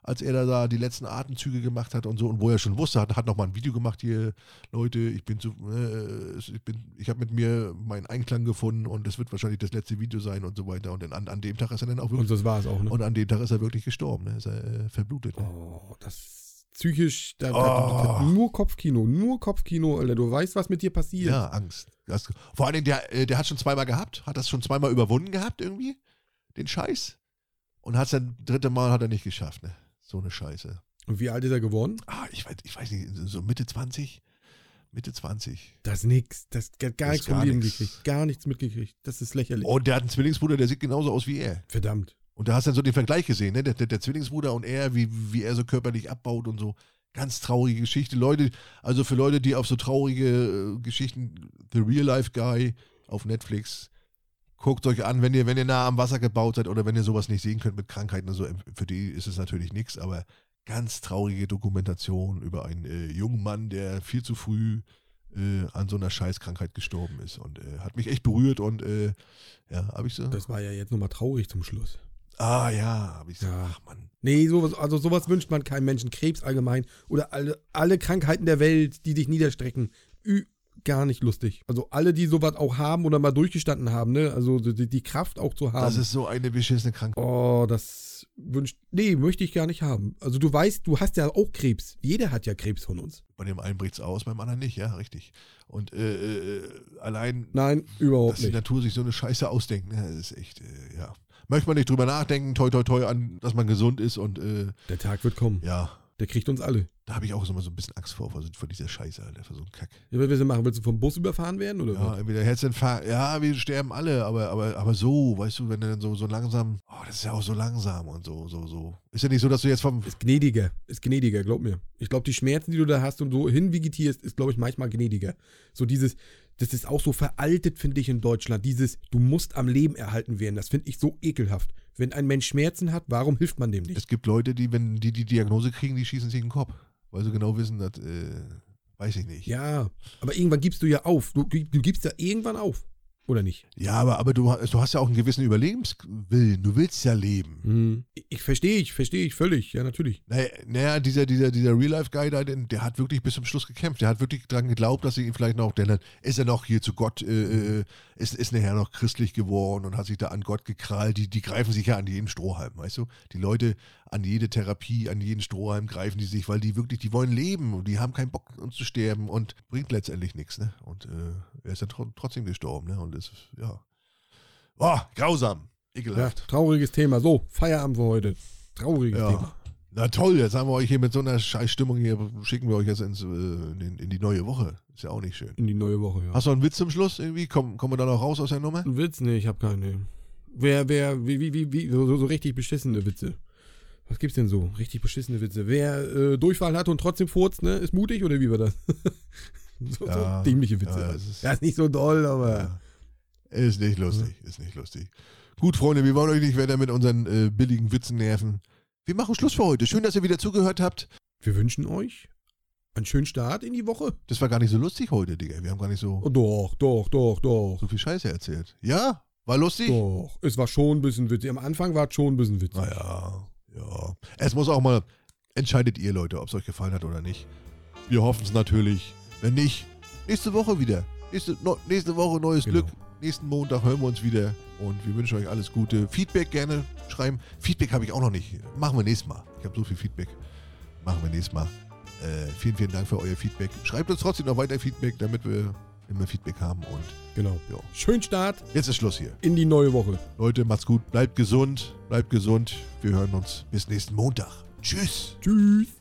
als er da, da die letzten Atemzüge gemacht hat und so und wo er schon wusste, hat, hat nochmal ein Video gemacht hier, Leute, ich bin zu, äh, ich bin, ich habe mit mir meinen Einklang gefunden und das wird wahrscheinlich das letzte Video sein und so weiter und dann an, an dem Tag ist er dann auch Und wirklich, das war es auch, ne? und an dem Tag ist er wirklich gestorben, ne? ist er äh, verblutet. Ne? Oh, das psychisch, da, Oh. nur Kopfkino, nur Kopfkino, Alter. Du weißt, was mit dir passiert. Ja, Angst. Das, vor allen Dingen, der, äh, der hat schon zweimal gehabt, hat das schon zweimal überwunden gehabt irgendwie, den Scheiß. Und hat es dann dritte Mal hat er nicht geschafft, ne? So eine Scheiße. Und wie alt ist er geworden? Ah, ich weiß, ich weiß nicht, so Mitte 20? Mitte 20. Das ist nix. Das hat gar Das nichts vom gar Leben nix. gekriegt. Gar nichts mitgekriegt. Das ist lächerlich. Und der hat einen Zwillingsbruder, der sieht genauso aus wie er. Verdammt. Und da hast du dann so den Vergleich gesehen, ne? Der, der, der Zwillingsbruder und er, wie, wie er so körperlich abbaut und so. Ganz traurige Geschichte. Leute, also für Leute, die auf so traurige äh, Geschichten, The Real Life Guy auf Netflix, guckt euch an, wenn ihr, wenn ihr nah am Wasser gebaut seid oder wenn ihr sowas nicht sehen könnt mit Krankheiten und so, für die ist es natürlich nichts, aber ganz traurige Dokumentation über einen äh, jungen Mann, der viel zu früh äh, an so einer Scheißkrankheit gestorben ist und äh, hat mich echt berührt und äh, ja, habe ich so. Das war ja jetzt nochmal traurig zum Schluss. Ah ja, habe ich so. Ja. Ach Mann. Nee, sowas, also sowas wünscht man keinem Menschen. Krebs allgemein oder alle, alle Krankheiten der Welt, die dich niederstrecken. Ü gar nicht lustig. Also alle, die sowas auch haben oder mal durchgestanden haben, ne? Also die, die Kraft auch zu haben. Das ist so eine beschissene Krankheit. Oh, das wünscht. Nee, möchte ich gar nicht haben. Also du weißt, du hast ja auch Krebs. Jeder hat ja Krebs von uns. Bei dem einen bricht's aus, beim anderen nicht, ja, richtig. Und äh, äh, allein, Nein, dass überhaupt die nicht. Natur sich so eine Scheiße ausdenkt, ne, das ist echt, äh, ja. Möchte man nicht drüber nachdenken, toi toi toi an, dass man gesund ist und äh, Der Tag wird kommen. ja, Der kriegt uns alle. da habe ich auch so mal so ein bisschen Angst vor, vor, vor dieser Scheiße, Alter, vor so einem Kack. Ja, was willst du machen? Willst du vom Bus überfahren werden oder Ja, was? entweder Herzinfarkt, ja, wir sterben alle, aber, aber, aber so, weißt du, wenn du dann so, so langsam, oh, das ist ja auch so langsam und so, so, so. Ist ja nicht so, dass du jetzt vom, Ist gnädiger. Ist gnädiger, glaub mir. Ich glaube, die Schmerzen, die du da hast und so hinvegetierst, ist, glaube ich, manchmal gnädiger. So dieses, das ist auch so veraltet, finde ich, in Deutschland. Dieses, du musst am Leben erhalten werden. Das finde ich so ekelhaft. Wenn ein Mensch Schmerzen hat, warum hilft man dem nicht? es gibt Leute, die, wenn die die Diagnose kriegen, die schießen sich in den Kopf, weil sie genau wissen, dass, äh, weiß ich nicht. Ja, aber irgendwann gibst du ja auf. Du, du gibst ja irgendwann auf. Oder nicht? Ja, aber, aber du, du hast ja auch einen gewissen Überlebenswillen. Du willst ja leben. Hm. Ich, verstehe ich, verstehe ich völlig. Ja, natürlich. Naja, naja dieser, dieser, dieser Real-Life-Guy da, der, der hat wirklich bis zum Schluss gekämpft. Der hat wirklich dran geglaubt, dass sie ihn vielleicht noch, denn dann ist er noch hier zu Gott, äh, äh, ist, ist nachher noch christlich geworden und hat sich da an Gott gekrallt. Die, die greifen sich ja an jeden Strohhalm, weißt du? Die Leute an jede Therapie, an jeden Strohhalm greifen die sich, weil die wirklich, die wollen leben und die haben keinen Bock, uns zu sterben und bringt letztendlich nichts, ne? Und äh, er ist dann tro trotzdem gestorben, ne? Und ist, ja. Boah, grausam, Ja, ekelhaft. trauriges Thema. So, Feierabend für heute. Trauriges Ja. Thema. Na toll, jetzt haben wir euch hier mit so einer Scheißstimmung hier, schicken wir euch jetzt ins, äh, in, in die neue Woche. Ist ja auch nicht schön. In die neue Woche, ja. Hast du einen Witz zum Schluss irgendwie? Komm, kommen wir da noch raus aus der Nummer? Ein Witz? Nee, ich hab keine. Wer, wer, wie, wie, wie, wie so, so, richtig beschissene Witze. Was gibt's denn so? Richtig beschissene Witze. Wer äh, Durchfall hat und trotzdem furzt, ne, ist mutig oder wie war das? [LAUGHS] so, Ja, so dämliche Witze. ja, Ja, ist- ist, nicht so doll, aber. Ja. Ist nicht lustig, ist nicht lustig. Gut, Freunde, wir wollen euch nicht weiter mit unseren äh, billigen Witzen nerven. Wir machen Schluss für heute. Schön, dass ihr wieder zugehört habt. Wir wünschen euch einen schönen Start in die Woche. Das war gar nicht so lustig heute, Digga. Wir haben gar nicht so, Oh, doch, doch, doch, doch. so viel Scheiße erzählt. Ja? War lustig? Doch. Es war schon ein bisschen witzig. Am Anfang war es schon ein bisschen witzig. Naja, ja. Es muss auch mal, entscheidet ihr Leute, ob es euch gefallen hat oder nicht. Wir hoffen es natürlich. Wenn nicht, nächste Woche wieder. Nächste, no, nächste Woche neues Genau. Glück. Nächsten Montag hören wir uns wieder. Und wir wünschen euch alles Gute. Feedback gerne schreiben. Feedback habe ich auch noch nicht. Machen wir nächstes Mal. Ich habe so viel Feedback. Machen wir nächstes Mal. Äh, vielen, vielen Dank für euer Feedback. Schreibt uns trotzdem noch weiter Feedback, damit wir immer Feedback haben. Und Genau. ja, Schönen Start jetzt ist Schluss hier. in die neue Woche. Leute, macht's gut. Bleibt gesund. Bleibt gesund. Wir hören uns bis nächsten Montag. Tschüss. Tschüss.